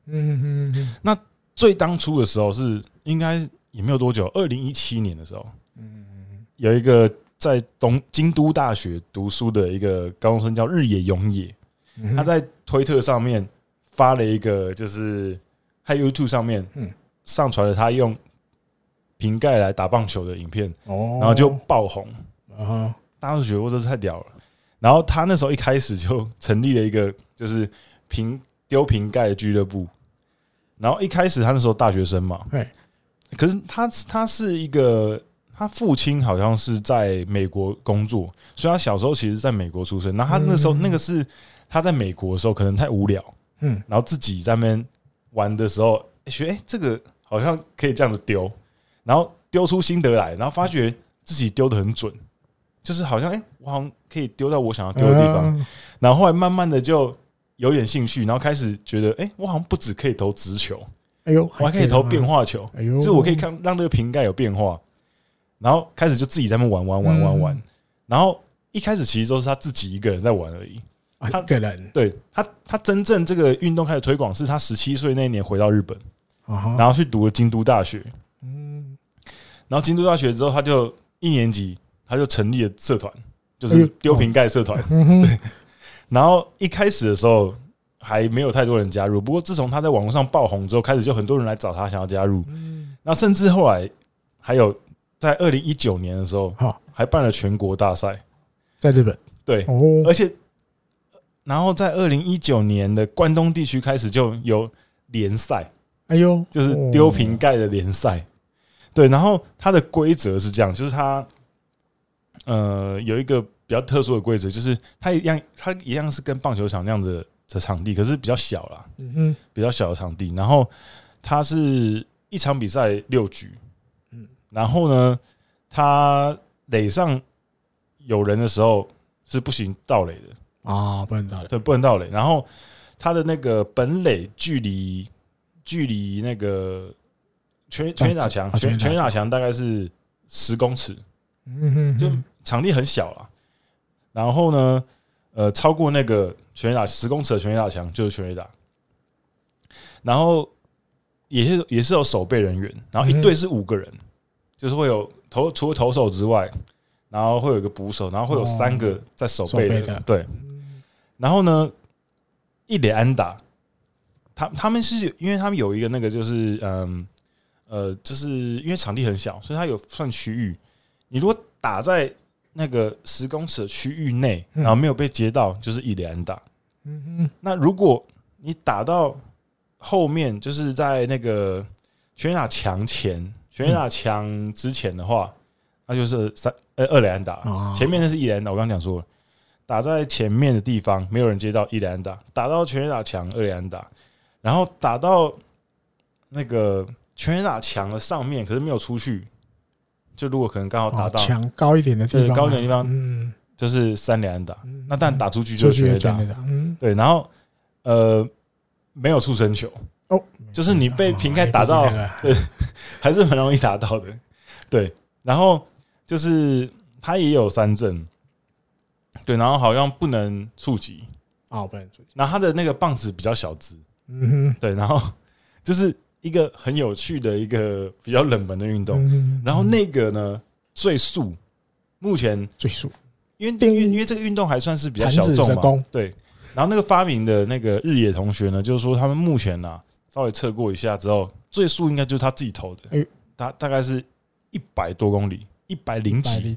嗯嗯嗯，那。最当初的时候是应该也没有多久，二零一七年的时候，嗯，有一个在东京都大学读书的一个高中生叫日野勇也，他在推特上面发了一个，就是在 YouTube 上面，上传了他用瓶盖来打棒球的影片，哦。然后就爆红，大家都觉得我这是太屌了。然后他那时候一开始就成立了一个就是瓶丢瓶盖的俱乐部。然后一开始他那时候大学生嘛，对。可是他他是一个，他父亲好像是在美国工作，所以他小时候其实在美国出生。然后他那时候那个是他在美国的时候可能太无聊，嗯，然后自己在那边玩的时候，学哎这个好像可以这样子丢，然后丢出心得来，然后发觉自己丢的很准。就是好像哎、欸，我好像可以丢到我想要丢的地方，然后后来慢慢的就有点兴趣，然后开始觉得哎、欸，我好像不止可以投直球，哎呦，我还可以投变化球，哎呦，就是我可以看让那个瓶盖有变化，然后开始就自己在那玩玩玩玩玩，然后一开始其实都是他自己一个人在玩而已，他一个人，对他他真正这个运动开始推广是他十七岁那年回到日本，然后去读了京都大学，嗯，然后京都大学之后他就一年级。他就成立了社团，就是丢瓶盖社团。对，然后一开始的时候还没有太多人加入，不过自从他在网络上爆红之后，开始就很多人来找他想要加入。那甚至后来还有在二零一九年的时候，还办了全国大赛，在日本。对，而且然后在二零一九年的关东地区开始就有联赛。哎呦，就是丢瓶盖的联赛。对，然后它的规则是这样，就是它。呃，有一个比较特殊的规则，就是它一样，它一样是跟棒球场那样的的场地，可是比较小啦，嗯哼，比较小的场地。然后它是一场比赛六局，嗯，然后呢，它垒上有人的时候是不行盗垒的。啊，不能盗垒，对，不能盗垒。然后它的那个本垒距离距离那个全全垒打墙，全全垒打墙。大概是十公尺，嗯哼，就。场地很小了，然后呢，呃，超过那个全垒打十公尺的全垒打墙就是全垒打，然后也是也是有守备人员，然后一队是五个人，就是会有投除了投手之外，然后会有一个捕手，然后会有三个在守备的，对，然后呢，一垒安打，他他们是因为他们有一个那个就是嗯呃，就是因为场地很小，所以他有算区域，你如果打在那个十公尺的区域内，然后没有被接到，就是一垒安打。嗯嗯。那如果你打到后面，就是在那个全垒打墙前、全垒打墙之前的话，那就是三呃二垒安打。前面那是一垒安打，我刚刚讲说了，打在前面的地方没有人接到一垒安打，打到全垒打墙二垒安打，然后打到那个全垒打墙的上面，可是没有出去。就如果可能刚好打到墙高一点的地方，高一点的地方，嗯，就是三连安打，那但打出去就是全垒打，嗯，对，然后呃没有触身球。哦，就是你被瓶盖打到，对，还是很容易打到的，对，然后就是他也有三振，对，然后好像不能触及，哦，不能触及，然后他的那个棒子比较小只，嗯哼，对，然后就是。一个很有趣的一个比较冷门的运动，然后那个呢最速，目前最速，因为因为因为这个运动还算是比较小众嘛，对。然后那个发明的那个日野同学呢，就是说他们目前呢稍微测过一下之后，最速应该就是他自己投的，大大概是一百多公里。一百零几，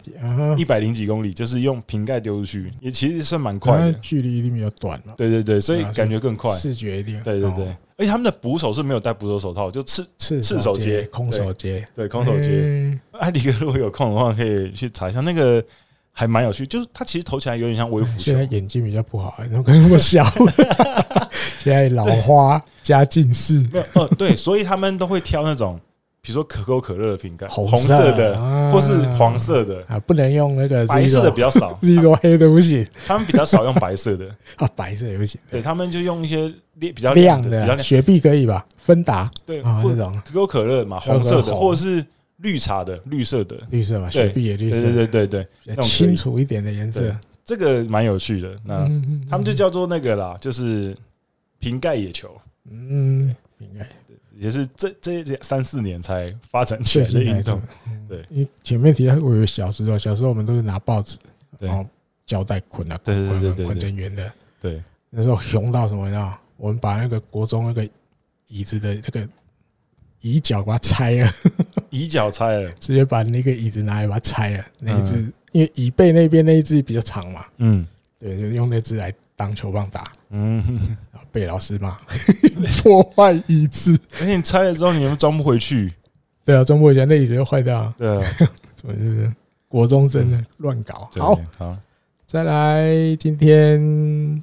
一百零几公里，就是用瓶盖丢出去，也其实算蛮快的。距离一定比较短嘛。对对对，所以感觉更快，视觉一点。对对对，而且他们的捕手是没有戴捕手手套，就赤赤赤手接，空手接，对，空手接。艾迪哥如果有空的话，可以去查一下，那个还蛮有趣。就是他其实投起来有点像微服。现在眼睛比较不好，怎么可能那么小？现在老花加近视。哦，对，所以他们都会挑那种。比如说可口可乐的瓶盖，红色的或是黄色的。啊，不能用那个白色的比较少，是一种黑的不行。他们比较少用白色的。啊，白色也不行。对他们就用一些比较亮的，比较雪碧可以吧？芬达对啊，这种。可口可乐嘛，红色的或者是绿茶的绿色的。绿色嘛，雪碧也绿色，对对对对，清楚一点的颜色，这个蛮有趣的。那他们就叫做那个啦，就是瓶盖野球，嗯，瓶盖。也是这这三四年才发展起来的运动，对。因为前面提到我有小时候，小时候我们都是拿报纸，然后胶带捆啊，捆捆捆捆成圆的。对，那时候熊到什么呢？我们把那个国中那个椅子的这个椅脚把它拆了，椅脚拆了，直接把那个椅子拿来把它拆了，那一只因为椅背那边那一只比较长嘛，嗯，对，就用那只来当球棒打，嗯，然后被老师骂 破坏椅子，而且你拆了之后你又装不回去，对啊，装不回去，那椅子又坏掉了，对啊，怎么就是国中生的乱搞？好，好，再来，今天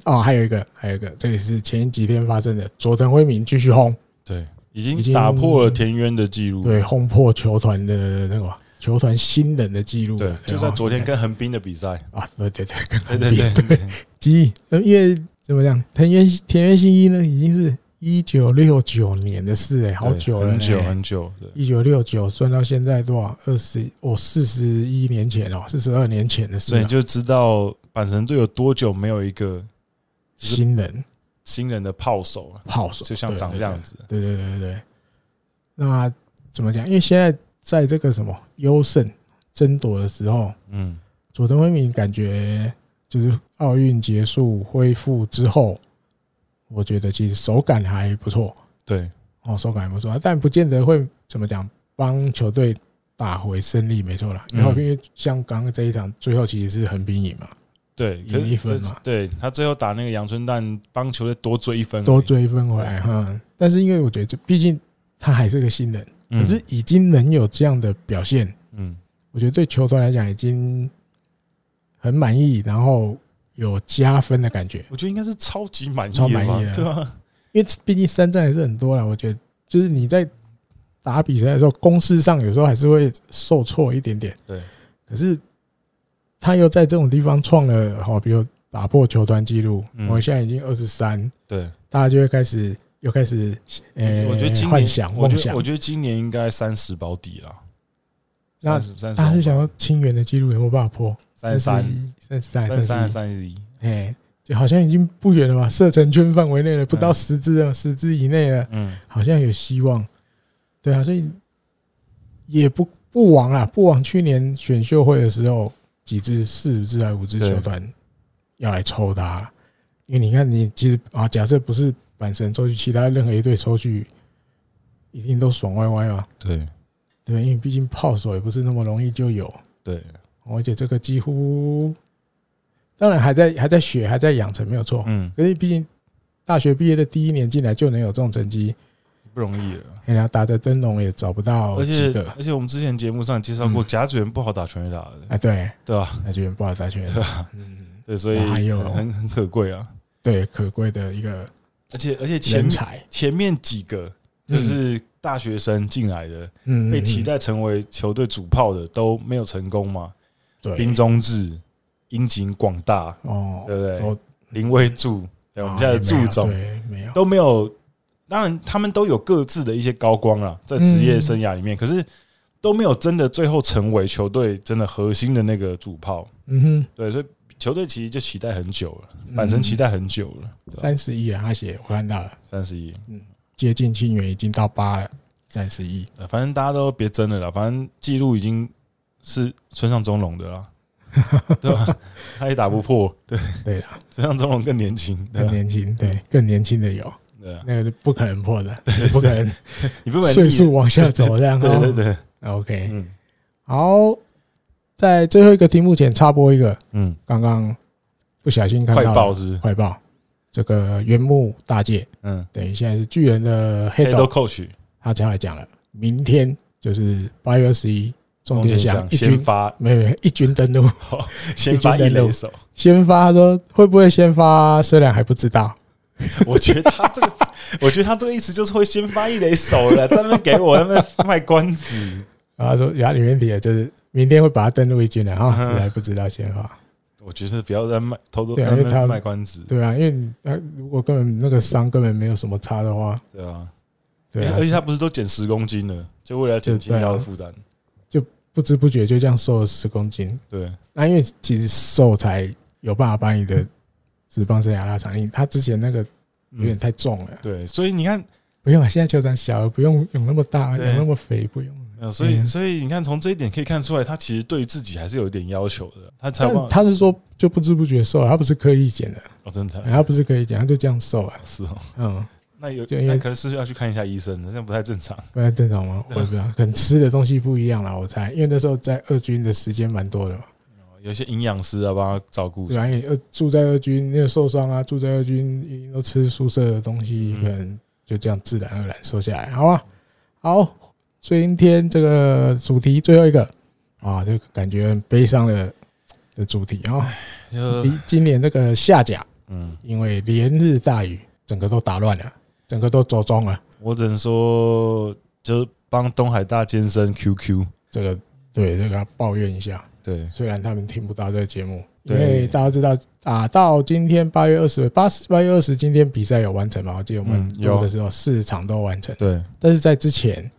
哦，还有一个，还有一个，这也是前几天发生的，佐藤辉明继续轰，对，已经打破了田园的记录，对，轰破球团的那个。球团新人的记录，对，就在昨天跟横滨的比赛。啊，对对对，跟横滨对，基，因为怎么讲，田园田园新一呢，已经是一九六九年的事哎，好久了，很久很久，一九六九算到现在多少？二十哦，四十一年前哦，四十二年前的事，所以就知道阪神队有多久没有一个新人新人的炮手了，炮手就像长这样子，对对对对对。那怎么讲？因为现在。在这个什么优胜争夺的时候，嗯，佐藤辉明感觉就是奥运结束恢复之后，我觉得其实手感还不错，对，哦，手感还不错，但不见得会怎么讲帮球队打回胜利，没错啦。然后因为像刚刚这一场最后其实是横滨赢嘛，对，赢一分嘛，对他最后打那个阳春蛋，帮球队多追一分，多追一分回来哈。但是因为我觉得这毕竟他还是个新人。可是已经能有这样的表现，嗯，我觉得对球队来讲已经很满意，然后有加分的感觉。我觉得应该是超级满意，超满意的，对吧？因为毕竟三战还是很多了。我觉得就是你在打比赛的时候，攻势上有时候还是会受挫一点点。对，可是他又在这种地方创了好，比如打破球团记录，我现在已经二十三，对，大家就会开始。又开始，呃，我觉得今年幻想梦想，我觉得今年应该三十保底了。那大家是想要清源的记录有没有办法破？三十三、三十三、三十三、三十一，哎，就好像已经不远了吧？射程圈范围内了，不到十支了，十支以内了。嗯，好像有希望。对啊，所以也不不枉啊，不枉去年选秀会的时候几支四支还是五支球团要来抽他，因为你看，你其实啊，假设不是。阪神抽去，其他任何一队抽去，一定都爽歪歪嘛。对，对，因为毕竟炮手也不是那么容易就有。对，而且这个几乎，当然还在还在学，还在养成，没有错。嗯，可是毕竟大学毕业的第一年进来就能有这种成绩，不容易了。然后打着灯笼也找不到而且，而且我们之前节目上介绍过，甲子园不好打全垒打的。哎，对，对吧？甲子园不好打全垒打。嗯，对，所以还有很很可贵啊。对，可贵的一个。而且而且前前面几个就是大学生进来的，被期待成为球队主炮的都没有成功嘛？对，兵中志、樱井广大，哦，对不对？林威柱，对，我们现在的助总没有都没有。当然，他们都有各自的一些高光了，在职业生涯里面，可是都没有真的最后成为球队真的核心的那个主炮。嗯哼，对，所以。球队其实就期待很久了，板神期待很久了。三十亿啊，他写我看到了，三十亿，嗯，接近清原已经到八了，三十亿。反正大家都别争了啦，反正记录已经是村上中隆的了，对吧？他也打不破，对。对了，村上宗隆更年轻，更年轻，对，更年轻的有，对，那个不可能破的，不可能，你不能岁数往下走这样，对对对，OK，嗯，好。在最后一个题目前插播一个，嗯，刚刚不小心看到快报是快报，这个原木大介，嗯，等于现在是巨人的黑豆。coach，他才来讲了，明天就是八月二十一，中间想一军发，没有没有一军登陆，先发一垒手，先发他说会不会先发，虽然还不知道，我觉得他这个，我觉得他这个意思就是会先发一垒手了，在那边给我那边卖关子，然后说牙里面贴就是。明天会把他登陆一军的哈，这还不知道先发。我觉得不要再卖，偷偷因为他卖关子。对啊，因为他如果根本那个伤根本没有什么差的话，对啊，对，而且他不是都减十公斤了，就为了减轻腰的负担，就不知不觉就这样瘦了十公斤。对，那因为其实瘦才有办法把你的脂肪生涯拉长。因为他之前那个有点太重了。对，所以你看，不用啊，现在球场小，不用有那么大，有那么肥，不用。嗯所以，所以你看，从这一点可以看出来，他其实对于自己还是有一点要求的。他才他是说就不知不觉瘦了，他不是刻意减的。哦，真的，他不是刻意减，他就这样瘦啊。是哦，嗯，那有那可能是要去看一下医生，这样不太正常。不太正常吗？我也不知道，可能吃的东西不一样了，我猜。因为那时候在二军的时间蛮多的嘛，有些营养师啊帮他照顾。对啊，呃，住在二军那个受伤啊，住在二军一定都吃宿舍的东西，可能就这样自然而然瘦下来，好吧？好，今天这个主题最后一个啊，就感觉很悲伤的的主题啊，就今年这个夏甲，嗯，因为连日大雨，整个都打乱了，整个都走钟了。我只能说，就帮东海大健身 QQ 这个，对这个抱怨一下。对，虽然他们听不到这个节目，因为大家知道打到今天八月二十，八十八月二十，今天比赛有完成吗？我记得我们有的时候四场都完成。对，但是在之前，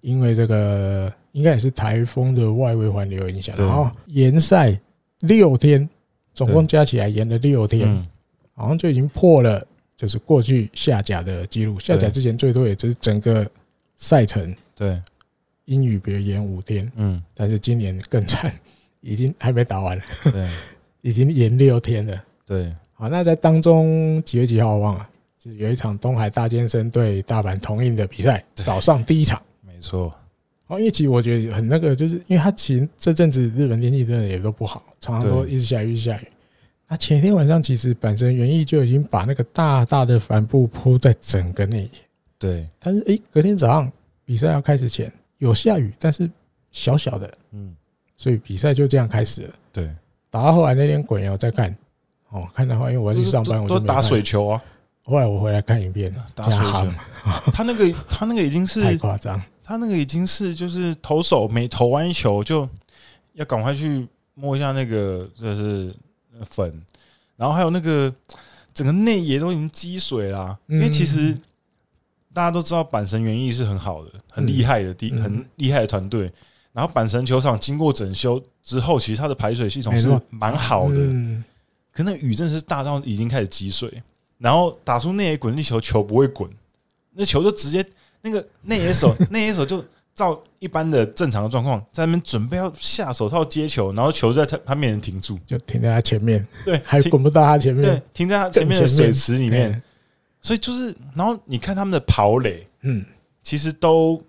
因为这个应该也是台风的外围环流影响，然后延赛六天，总共加起来延了六天，好像就已经破了。就是过去下甲的记录，下甲之前最多也就是整个赛程，对，英语别延五天，嗯，但是今年更惨，已经还没打完，对，已经延六天了，对，好，那在当中几月几号我忘了，就是有一场东海大健身对大阪同印的比赛，早上第一场，没错，哦，因为其实我觉得很那个，就是因为他其实这阵子日本天气真的也都不好，常常都一直下雨，一直下雨。那前一天晚上，其实本身园艺就已经把那个大大的帆布铺在整个内野。对，但是诶，隔天早上比赛要开始前有下雨，但是小小的，嗯，所以比赛就这样开始了。对，打到后来那天滚，我再看，哦，看的话，因为我要去上班，我都打水球啊。后来我回来看一遍，打水球。他那个他那个已经是太夸张，他那个已经是就是投手每投完一球就要赶快去摸一下那个就是。粉，然后还有那个整个内野都已经积水啦。因为其实大家都知道阪神园艺是很好的、很厉害的地、很厉害的团队。然后阪神球场经过整修之后，其实它的排水系统是蛮好的。可那雨真的是大到已经开始积水，然后打出内野滚地球，球不会滚，那球就直接那个内野手，内野手就。照一般的正常的状况，在那边准备要下手套接球，然后球在他他面前停住，就停在他前面，对，还滚不到他前面，对，停在他前面的水池里面。所以就是，然后你看他们的跑垒，嗯，其实都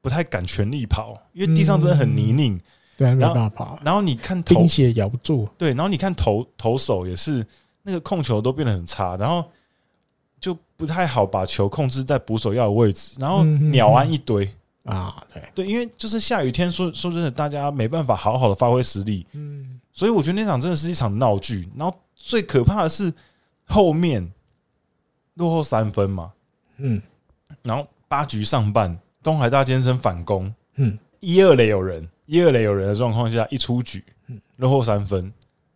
不太敢全力跑，因为地上真的很泥泞，对，没办法跑。然后你看头，冰鞋咬不住，对，然后你看投投手也是那个控球都变得很差，然后就不太好把球控制在捕手要的位置，然后鸟安一堆。啊，对。对，因为就是下雨天，说说真的，大家没办法好好的发挥实力，嗯，所以我觉得那场真的是一场闹剧。然后最可怕的是后面落后三分嘛，嗯，然后八局上半，东海大先生反攻，嗯，一二垒有人，一二垒有人的状况下，一出局，落后三分，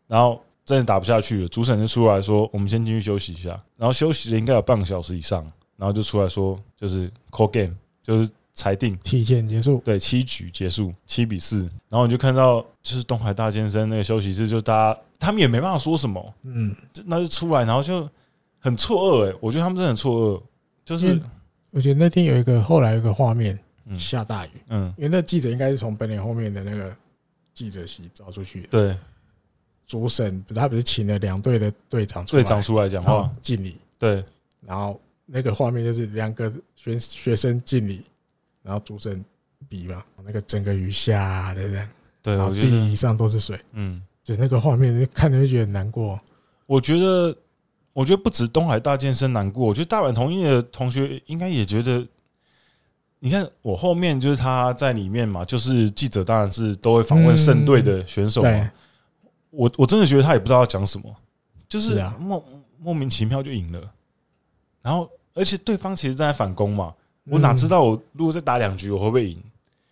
然后真的打不下去了，主审就出来说，我们先进去休息一下，然后休息了应该有半个小时以上，然后就出来说，就是 call game，就是。裁定提前结束，对，七局结束，七比四。然后你就看到，就是东海大先生那个休息室，就大家他们也没办法说什么，嗯，那就出来，然后就很错愕，哎，我觉得他们真的很错愕。就是我觉得那天有一个后来有一个画面，下大雨，嗯，因为那记者应该是从本垒后面的那个记者席找出去的，对。主审他不是请了两队的队长队长出来讲话敬礼，对。然后那个画面就是两个学学生敬礼。然后主审比嘛，那个整个鱼下的这样，对，然后地上都是水，嗯，就那个画面，看着就觉得很难过。我觉得，我觉得不止东海大健身难过，我觉得大阪桐荫的同学应该也觉得。你看我后面就是他在里面嘛，就是记者当然是都会访问胜队的选手嘛。我我真的觉得他也不知道要讲什么，就是莫莫名其妙就赢了。然后，而且对方其实正在反攻嘛。我哪知道，我如果再打两局，我会不会赢？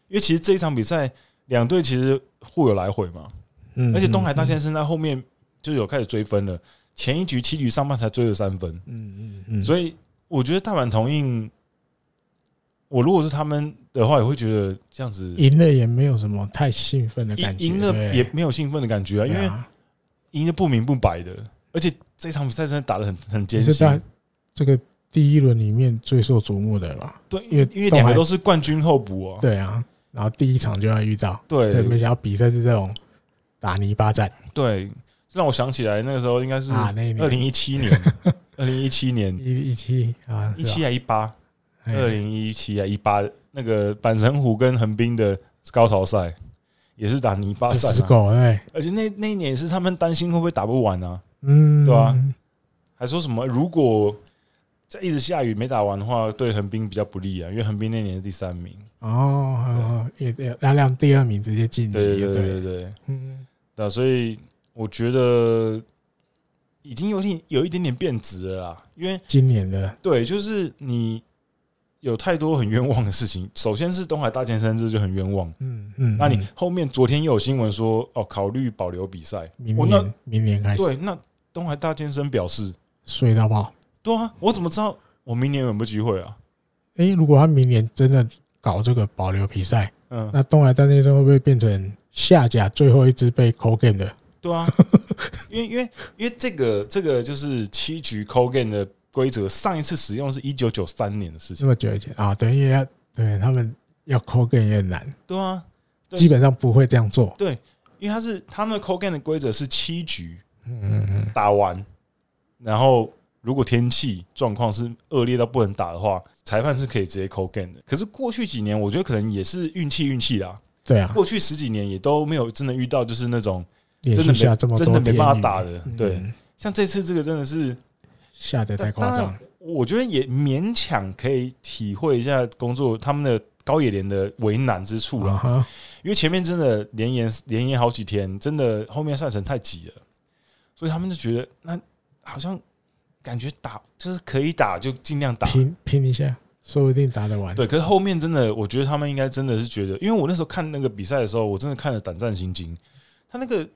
因为其实这一场比赛，两队其实互有来回嘛。嗯，而且东海大先生在后面就有开始追分了。前一局七局上半才追了三分。嗯嗯嗯。所以我觉得大阪同印，我如果是他们的话，也会觉得这样子赢了也没有什么太兴奋的感觉，赢了也没有兴奋的感觉啊，因为赢的不明不白的。而且这场比赛真的打得很很艰辛。这个。第一轮里面最受瞩目的嘛，对，因为因为两个都是冠军候补哦。对啊，然后第一场就要遇到，对，没想到比赛是这种打泥巴战。对，让我想起来那个时候应该是二零一七年，二零一七年。一一七啊，一七还一八，二零一七还一八那个阪神虎跟横滨的高潮赛，也是打泥巴战、啊，狗哎，而且那那一年也是他们担心会不会打不完啊，嗯，对吧、啊？还说什么如果再一直下雨没打完的话，对横滨比较不利啊，因为横滨那年是第三名哦，也也让让第二名直接晋级，对对对对对，嗯，那、啊，所以我觉得已经有点有一点点变质了啦，因为今年的对，就是你。有太多很冤枉的事情。首先是东海大健身，这就很冤枉。嗯嗯，那你后面昨天又有新闻说，哦，考虑保留比赛，明年明年开始。对，那东海大健身表示，睡到爆。对啊，我怎么知道我明年有没有机会啊？诶，如果他明年真的搞这个保留比赛，嗯，那东海大先生会不会变成下甲最后一支被扣 game 的？对啊，因为因为因为这个这个就是七局扣 game 的。规则上一次使用是一九九三年的事情，这么久以前啊，等于要对他们要 call game 也很难，对啊，基本上不会这样做，对，因为他是他们的 call game 的规则是七局，嗯嗯嗯，打完，然后如果天气状况是恶劣到不能打的话，裁判是可以直接 call game 的。可是过去几年，我觉得可能也是运气运气啦，对啊，过去十几年也都没有真的遇到就是那种真的没真的没办法打的，对，嗯、像这次这个真的是。下得太夸张，我觉得也勉强可以体会一下工作他们的高野连的为难之处了，因为前面真的连延连延好几天，真的后面赛程太挤了，所以他们就觉得那好像感觉打就是可以打就尽量打拼拼一下，说不定打得完。对，可是后面真的，我觉得他们应该真的是觉得，因为我那时候看那个比赛的时候，我真的看了胆战心惊，他那个。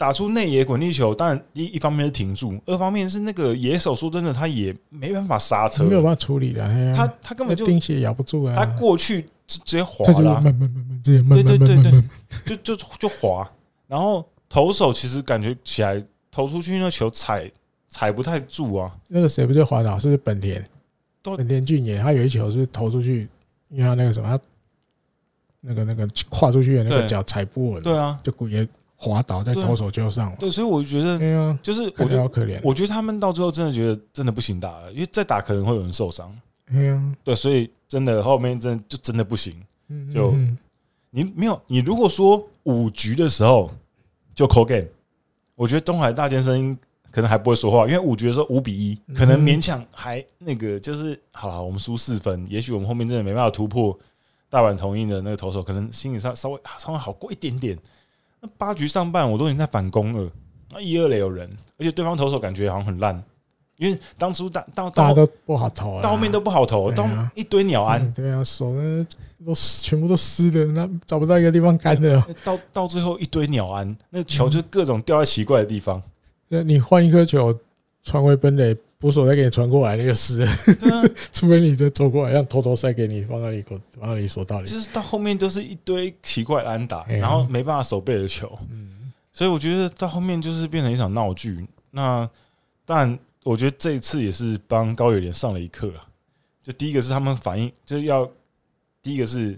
打出内野滚地球，当然一一方面是停住，二方面是那个野手，说真的，他也没办法刹车，没有办法处理的。他他根本就钉鞋咬不住啊！他过去直接滑了，慢慢慢慢这样，对对对对，就就就滑。然后投手其实感觉起来投出去那球踩踩不太住啊。那个谁不是滑倒？是不是本田？本田俊也，他有一球是是投出去，因为他那个什么，他那个那个跨出去的那个脚踩不稳，对啊，就故意。滑倒在投手球上了，对，所以我觉得，就是我觉得好可怜。我觉得他们到最后真的觉得真的不行打了，因为再打可能会有人受伤。对，所以真的后面真的就真的不行。就你没有，你如果说五局的时候就 call game，我觉得东海大健身可能还不会说话，因为五局的时候五比一，可能勉强还那个就是好了，我们输四分，也许我们后面真的没办法突破大阪同意的那个投手，可能心理上稍微稍微好过一点点。那八局上半我都已经在反攻了，那一二垒有人，而且对方投手感觉好像很烂，因为当初大到大家都不好投，到后面都不好投，到一堆鸟安，对啊，手呢都全部都湿的，那找不到一个地方干的，到到最后一堆鸟安，那球就各种掉在奇怪的地方，那你换一颗球传回本垒。捕手再给你传过来那个湿，除非你再走过来让偷偷塞给你放到你口放到你手袋里，就是到后面都是一堆奇怪的安打，然后没办法守备的球，所以我觉得到后面就是变成一场闹剧。那当然，我觉得这一次也是帮高野连上了一课啊。就第一个是他们反应，就是要第一个是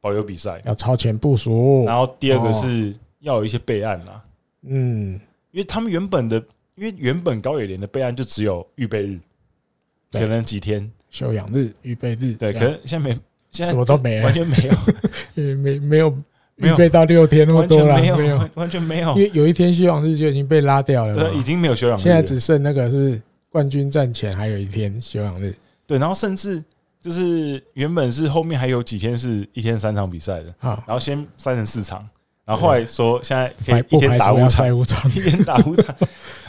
保留比赛，要超前部署，然后第二个是要有一些备案啊。嗯，因为他们原本的。因为原本高野连的备案就只有预备日，可能几天。休养日、预备日，对，可能现在没，现在什么都没。了，完全没有，也 没 没有。预备到六天那么多了，没有，完全没有。因为有一天休养日就已经被拉掉了，对，已经没有休养日，现在只剩那个是不是冠军战前还有一天休养日？对，然后甚至就是原本是后面还有几天是一天三场比赛的，然后先三成四场。然后后来说，现在可以一天打五场，一天打五场。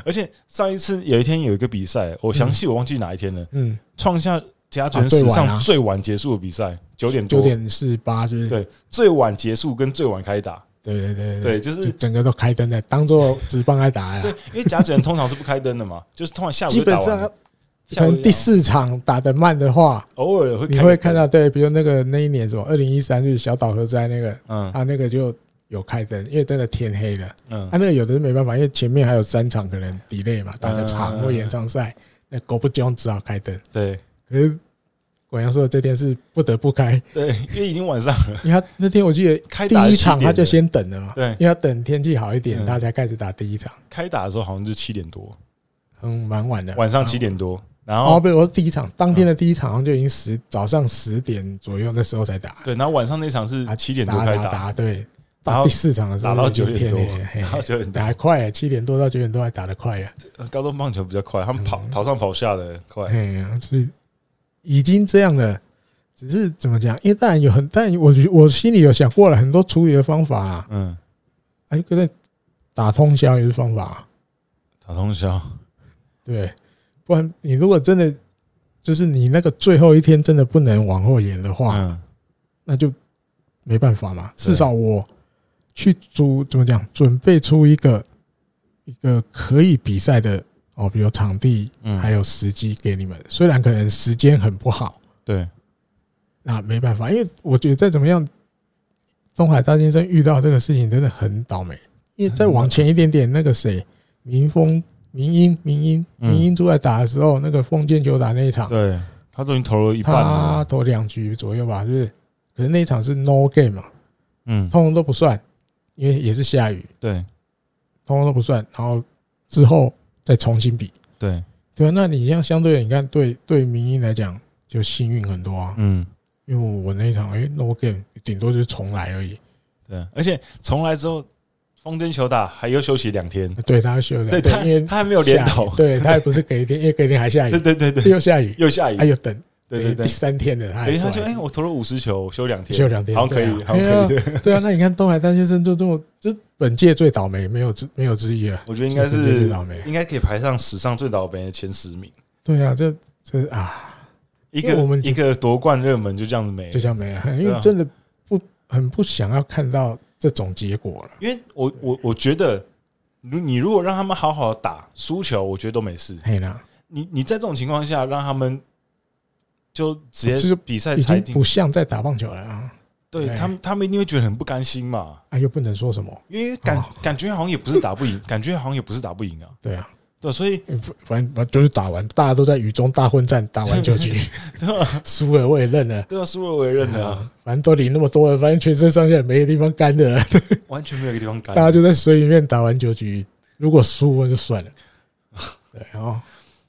而且上一次有一天有一个比赛，我详细我忘记哪一天了。嗯，创下甲子园史上最晚结束的比赛，九点多，九点四八，是不是？对，最晚结束跟最晚开打。对对对对，就是整个都开灯的，当做职棒来打呀。对，因为甲子园通常是不开灯的嘛，就是通常下午。基本上，可能第四场打得慢的话，偶尔会你会看到，对，比如那个那一年什么二零一三就是小岛核灾那个，嗯，他那个就。有开灯，因为真的天黑了。嗯，他那个有的是没办法，因为前面还有三场可能 delay 嘛，打个长或延长赛，那狗不叫只好开灯。对，可是果然说的这天是不得不开。对，因为已经晚上了。因为他那天我记得开第一场他就先等了嘛。对，因为要等天气好一点，他才开始打第一场。开打的时候好像是七点多，嗯，蛮晚的，晚上七点多。然后哦，不是，我说第一场当天的第一场好像就已经十早上十点左右那时候才打。对，然后晚上那场是七点多开打。对。到第四场的时候打到九点多，打到九点打还快，七点多到九点多还打得快呀。高中棒球比较快，他们跑跑上跑下的快。哎呀，所以已经这样了，只是怎么讲？因为当然有很，但我我心里有想过了很多处理的方法啊。嗯，哎，可能打通宵也是方法。打通宵，对，不然你如果真的就是你那个最后一天真的不能往后延的话，那就没办法嘛。至少我。去租怎么讲？准备出一个一个可以比赛的哦，比如场地，还有时机给你们。虽然可能时间很不好，对，那没办法，因为我觉得再怎么样，东海大先生遇到这个事情真的很倒霉。因为再往前一点点，那个谁，民风、民英、民英、民英出来打的时候，那个封建球打那一场，对，他都已经投了一半了，他投两局左右吧，就是，可是那一场是 no game 嘛，嗯，通通都不算。因为也是下雨，对，通通都不算，然后之后再重新比，对，对啊，那你像相对的，你看对对民英来讲就幸运很多啊，嗯，因为我那一场哎，no game，顶多就是重来而已，对，而且重来之后，丰间球打还又休息两天，对他休两天，因为他还没有连投，对他也不是隔一天，因为隔一天还下雨，对对对。对，又下雨。又下雨，还有等。对对对，第三天的，等于他就哎，我投了五十球，休两天，休两天，好可以，好可以。对啊，那你看东海丹先生就这么，就本届最倒霉，没有之没有之一啊。我觉得应该是最倒霉，应该可以排上史上最倒霉的前十名。对啊，这这啊，一个我们一个夺冠热门就这样子没，就这样没了。因为真的不很不想要看到这种结果了。因为我我我觉得，如你如果让他们好好打输球，我觉得都没事。嘿啦，你你在这种情况下让他们。就直接就是比赛裁定，不像在打棒球了啊！对他们，他们一定会觉得很不甘心嘛。哎，又不能说什么，因为感感觉好像也不是打不赢，感觉好像也不是打不赢啊。对啊，对，所以反正就是打完，大家都在雨中大混战，打完九局，对吧？输了我也认了，对啊，输了我也认了。反正都淋那么多了，反正全身上下没个地方干的，完全没有一个地方干。大家就在水里面打完九局，如果输了就算了。对，然后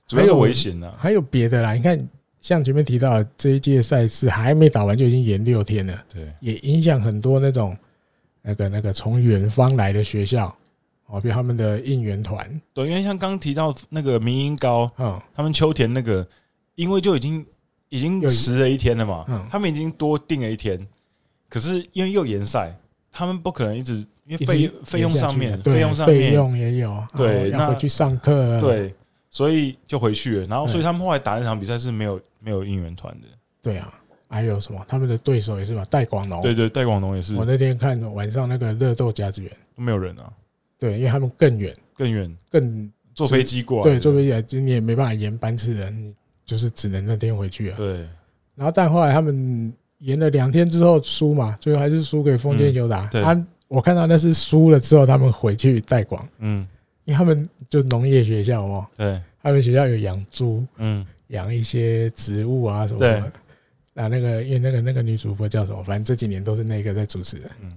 主要是危险的，还有别的啦，你看。像前面提到的这一届赛事还没打完就已经延六天了，对，也影响很多那种那个那个从远方来的学校哦，比如他们的应援团，对，因为像刚提到那个明英高，嗯，他们秋田那个，因为就已经已经迟了一天了嘛，嗯，他们已经多订了一天，可是因为又延赛，他们不可能一直因为费费用上面，费用上面费用也有，对，要回去上课，对。所以就回去了，然后所以他们后来打那场比赛是没有没有应援团的。对啊，还有什么？他们的对手也是嘛，戴广龙。对对，戴广龙也是。我那天看晚上那个热斗甲子园都没有人啊。对，因为他们更远，更远，更坐飞机过来。对，坐飞机来，就你也没办法延班次的，你就是只能那天回去啊。对。然后但后来他们延了两天之后输嘛，最后还是输给丰田友达。他我看到那是输了之后他们回去戴广。嗯。因为他们就农业学校哦，对，他们学校有养猪，嗯，养一些植物啊什么的。那那个，因为那个那个女主播叫什么？反正这几年都是那个在主持的。嗯，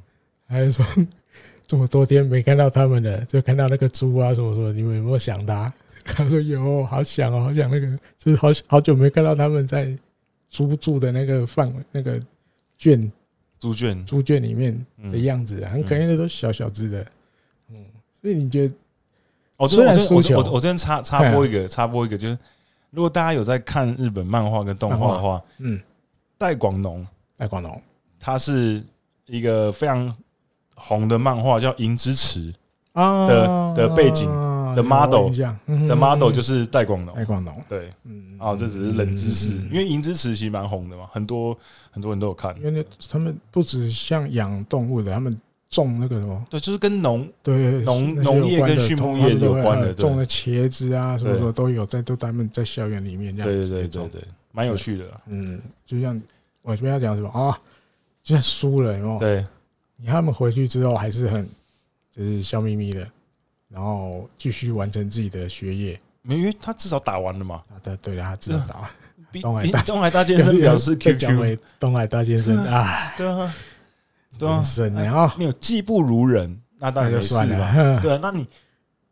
他就说 这么多天没看到他们了，就看到那个猪啊什么什么，你们有没有想他？他说有，好想哦，好想那个，就是好好久没看到他们在猪住的那个范围那个圈，猪圈猪圈里面的样子，很可爱的，都小小只的。嗯，所以你觉得？我这边我我我这边插插播一个插播一个，就是如果大家有在看日本漫画跟动画的话，嗯，戴广农戴广农，他是一个非常红的漫画，叫《银之匙》的的背景的 model 的 model 就是戴广农，戴广农。对，嗯，哦，这只是冷知识，因为《银之匙》其实蛮红的嘛，很多很多人都有看，因为他们不止像养动物的，他们。种那个什么？对，就是跟农对农农业跟畜牧业有关的，种的茄子啊，什么什么都有，在都他们在校园里面这样子。对对对对，蛮有趣的。嗯，就像我这边要讲什么啊？就像输了，有没有？对，你他们回去之后还是很就是笑眯眯的，然后继续完成自己的学业。没，因为他至少打完了嘛。对对，他至少打完。东海东海大先生表示，Q Q 东海大先生啊，对啊。对啊，然后没有技不如人，那当然就算了。对啊，那你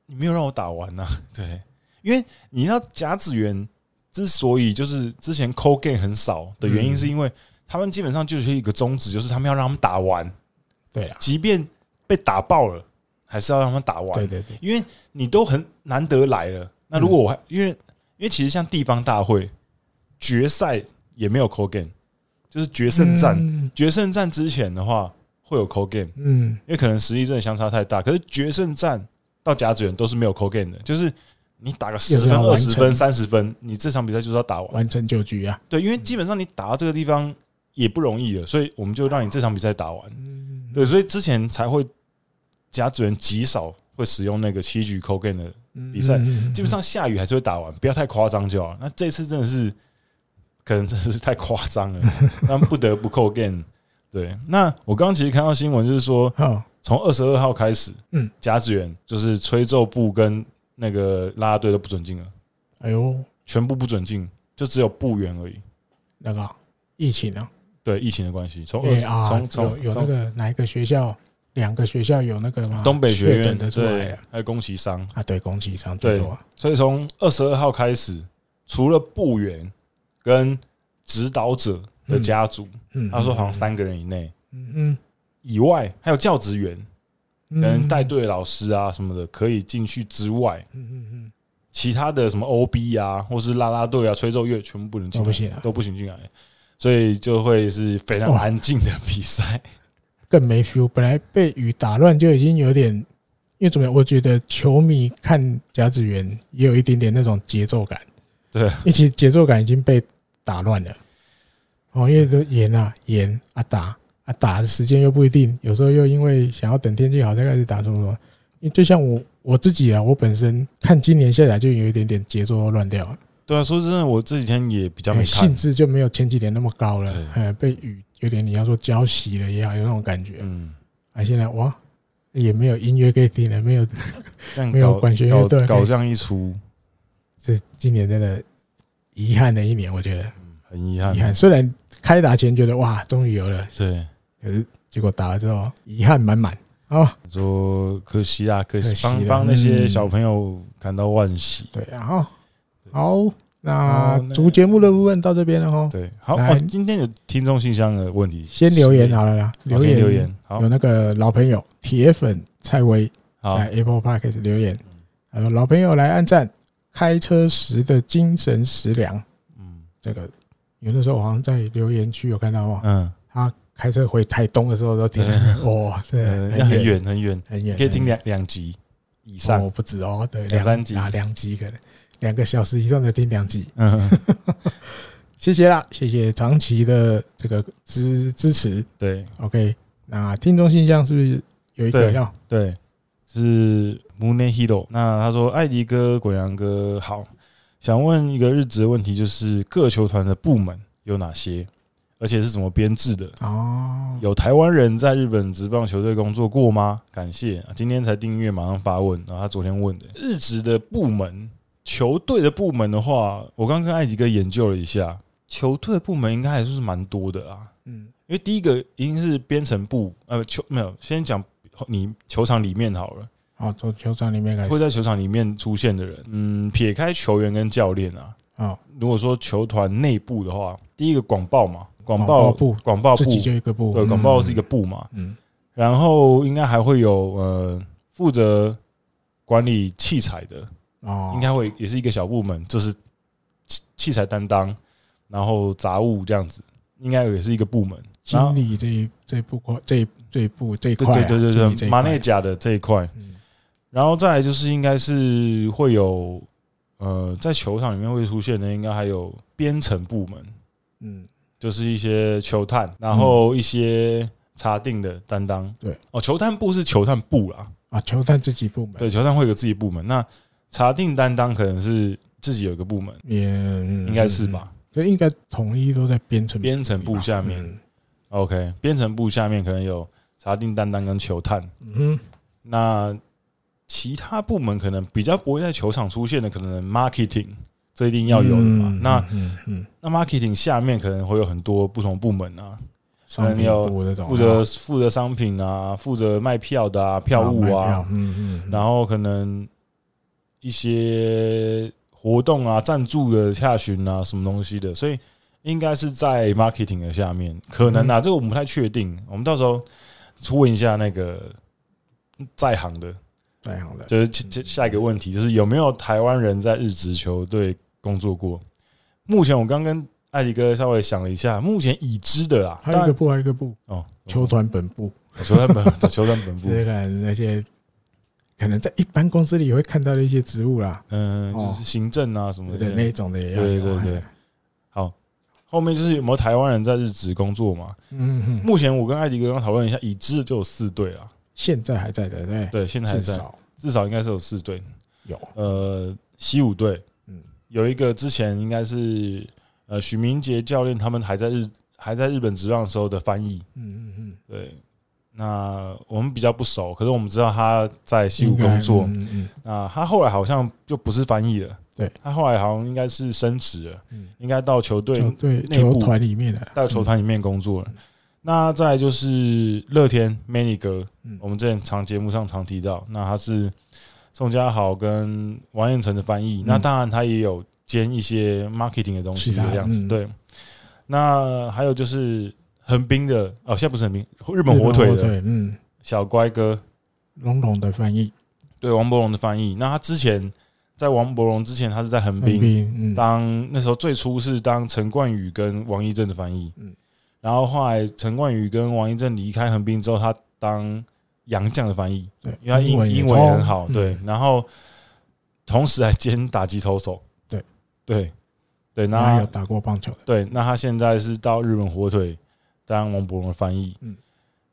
你没有让我打完呐？对，因为你知道甲子园之所以就是之前 call game 很少的原因，是因为他们基本上就是一个宗旨，就是他们要让他们打完。对啊，即便被打爆了，还是要让他们打完。对对对，因为你都很难得来了。那如果我还因为因为其实像地方大会决赛也没有 call game，就是决胜战，决胜战之前的话会有 call game，嗯，因为可能实力真的相差太大。可是决胜战到甲子园都是没有 call game 的，就是你打个十分、二十分、三十分，你这场比赛就是要打完，完成九局啊。对，因为基本上你打到这个地方也不容易了，所以我们就让你这场比赛打完。对，所以之前才会甲子园极少会使用那个七局 call game 的比赛，基本上下雨还是会打完，不要太夸张就好。那这次真的是可能真的是太夸张了，那不得不 call game。对，那我刚刚其实看到新闻，就是说，从二十二号开始，嗯，甲子园就是吹奏部跟那个啦啦队都不准进了。哎呦，全部不准进，就只有部员而已。那个疫情呢？对，疫情的关系，从从从有那个哪一个学校？两个学校有那个吗？东北学院的对，还有宫崎商啊，对，宫崎商对，所以从二十二号开始，除了部员跟指导者的家族，他说好像三个人以内，嗯。嗯，以外还有教职员跟带队老师啊什么的可以进去之外，嗯嗯嗯，其他的什么 OB 啊，或是啦啦队啊、吹奏乐全部不能进，都不行，都不行进来，所以就会是非常安静的比赛。更没 feel，本来被雨打乱就已经有点，因为怎么样？我觉得球迷看甲子园也有一点点那种节奏感，对，一起节奏感已经被打乱了。哦，因为都延啊延啊打啊打的时间又不一定，有时候又因为想要等天气好再开始打什么什么。因为就像我我自己啊，我本身看今年下来就有一点点节奏乱掉了。对啊，说真的，我这几天也比较没兴致，就没有前几年那么高了。哎，被雨。有点你要说浇熄了也好，有那种感觉。嗯，啊，现在哇，也没有音乐可以听了，没有，没有管弦乐队，搞这样一出，这今年真的遗憾的一年，我觉得很遗憾。遗憾，虽然开打前觉得哇，终于有了，对，可是结果打了之后，遗憾满满。啊，说可惜啊，可惜，帮帮那些小朋友感到惋惜。对啊，好。那主节目的部分到这边了哦。对，好，今天有听众信箱的问题，先留言好了啦。留言留言，好，有那个老朋友铁粉蔡威在 Apple Podcast 留言，他说老朋友来按赞，开车时的精神食粮。嗯，这个有的时候我好像在留言区有看到哦。嗯，他开车回台东的时候都听，哇，对，很远很远很远，可以听两两集以上，我，不止哦，对，两三集啊，两集可能。两个小时以上的听两集，嗯，谢谢啦，谢谢长期的这个支支持。对，OK，那听众信箱是不是有一个要？对，是 Moon Hero。那他说：“艾迪哥、滚阳哥好，想问一个日职的问题，就是各球团的部门有哪些，而且是怎么编制的？哦，有台湾人在日本职棒球队工作过吗？感谢，今天才订阅，马上发问。然后他昨天问的日职的部门。”球队的部门的话，我刚刚跟艾迪哥研究了一下，球队的部门应该还是蛮多的啦。嗯，因为第一个一定是编程部，呃，球没有，先讲你球场里面好了。好，从球场里面开始，会在球场里面出现的人，嗯，撇开球员跟教练啊，啊，如果说球团内部的话，第一个广报嘛，广报部，广报部自己就一个部，对，广报是一个部嘛，嗯，然后应该还会有呃，负责管理器材的。哦，应该会也是一个小部门，就是器器材担当，然后杂物这样子，应该也是一个部门。经理这一这一部块，这一这一部这一块，对对对对，马内甲的这一块。然后再来就是应该是会有呃，在球场里面会出现的，应该还有编程部门，嗯，就是一些球探，然后一些查定的担当。对哦，球探部是球探部啦，啊，球探自己部门，对，球探会有自己部门那。查定担当可能是自己有一个部门，也应该是吧？所以应该统一都在编程编程部下面。OK，编程部下面可能有查定担当跟球探。嗯，那其他部门可能比较不会在球场出现的，可能 marketing 这一定要有的嘛？那嗯嗯，那 marketing 下面可能会有很多不同部门啊，可能有负责负责商品啊，负责卖票的啊，票务啊，嗯嗯，然后可能。一些活动啊，赞助的洽询啊，什么东西的，所以应该是在 marketing 的下面，可能啊，这个我们不太确定，我们到时候问一下那个在行的，就是下下一个问题，就是有没有台湾人在日职球队工作过？目前我刚跟艾迪哥稍微想了一下，目前已知的啦，还有一个部，还有一个部。哦，球团本部，球团本，球团本部，这个那些可能在一般公司里也会看到的一些职务啦，嗯，就是行政啊什么的。那种的也要，对对对。好，后面就是有没有台湾人在日职工作嘛？嗯嗯。目前我跟艾迪哥刚讨论一下，已知的就有四队了，现在还在的，对对，现在还在，至少。应该是有四队，有。呃，西武队，嗯，有一个之前应该是。呃，许明杰教练他们还在日还在日本职棒的时候的翻译，嗯嗯嗯，对。那我们比较不熟，可是我们知道他在西武工作，嗯嗯。那他后来好像就不是翻译了，对。他后来好像应该是升职了，嗯，应该到球队内部团里面的，到球团里面工作了。那再来就是乐天 Manny 哥，我们之前常节目上常提到，那他是宋家豪跟王彦辰的翻译，那当然他也有。兼一些 marketing 的东西的样子，对。那还有就是横滨的哦，现在不是横滨，日本火腿的，嗯，小乖哥，龙龙的翻译，对，王柏融的翻译。那他之前在王柏荣之前，他是在横滨当那时候最初是当陈冠宇跟王一正的翻译，嗯。然后后来陈冠宇跟王一正离开横滨之后，他当洋将的翻译，对，因为他英英文很好，对。然后同时还兼打击投手。对，对对，那他有打过棒球的。对，那他现在是到日本火腿当王柏荣的翻译。嗯，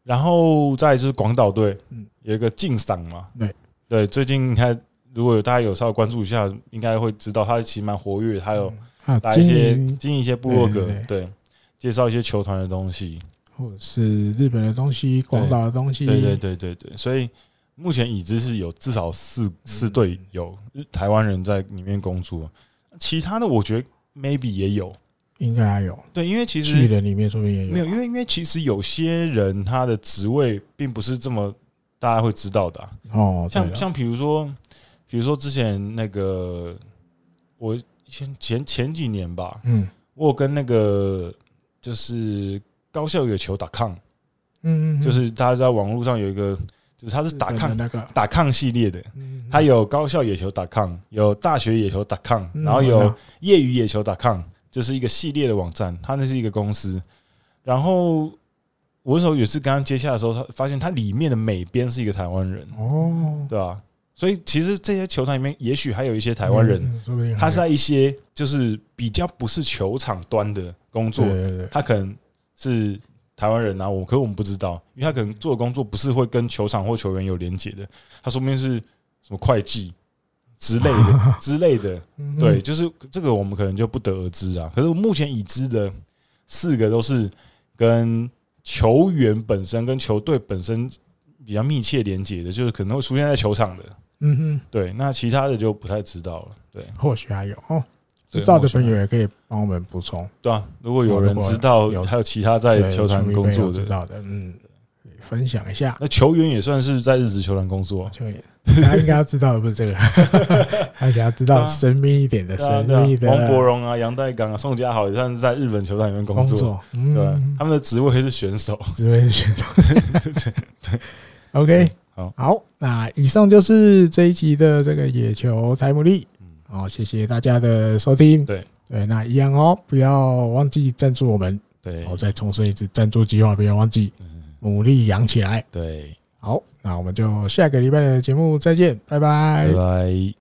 然后再就是广岛队，嗯，有一个敬赏嘛。对，对，最近你看如果有大家有稍微关注一下，应该会知道他其实蛮活跃，他有打一些经营一些部落格，对，介绍一些球团的东西，或者是日本的东西、广岛的东西。对，对，对，对，对。所以目前已知是有至少四四队有台湾人在里面工作。其他的我觉得 maybe 也有，应该还有。对，因为其实去人里面说不定也有。没有，因为因为其实有些人他的职位并不是这么大家会知道的哦。像像比如说，比如说之前那个我前前前几年吧，嗯，我有跟那个就是高校野球 .com，嗯嗯，就是大家知道网络上有一个。就是它是打抗那个打抗系列的，它有高校野球打抗，有大学野球打抗，然后有业余野球打抗，就是一个系列的网站。它那是一个公司。然后我那时候也是刚刚接洽的时候，他发现他里面的每边是一个台湾人哦，对吧？所以其实这些球场里面，也许还有一些台湾人，他是在一些就是比较不是球场端的工作，他可能是。台湾人啊，我可是我们不知道，因为他可能做的工作不是会跟球场或球员有连接的，他说不定是什么会计之类的 之类的，对，就是这个我们可能就不得而知啊。可是目前已知的四个都是跟球员本身跟球队本身比较密切连接的，就是可能会出现在球场的，嗯哼，对，那其他的就不太知道了，对，或许还有哦。知道的朋友也可以帮我们补充，对啊，如果有人知道有还有其他在球团工作的，知道的，嗯，分享一下。那球员也算是在日职球团工作，球员他应该要知道的不是这个，他想要知道神秘一点的神秘的。王伯荣啊，杨代刚啊，宋家豪也算是在日本球团里面工作，对，他们的职位是选手，职位是选手，对对对。OK，好，好，那以上就是这一集的这个野球台姆利。好，谢谢大家的收听。对对，那一样哦，不要忘记赞助我们。对，我再重申一次，赞助计划不要忘记，努力养起来。对，好，那我们就下个礼拜的节目再见，拜拜，拜拜。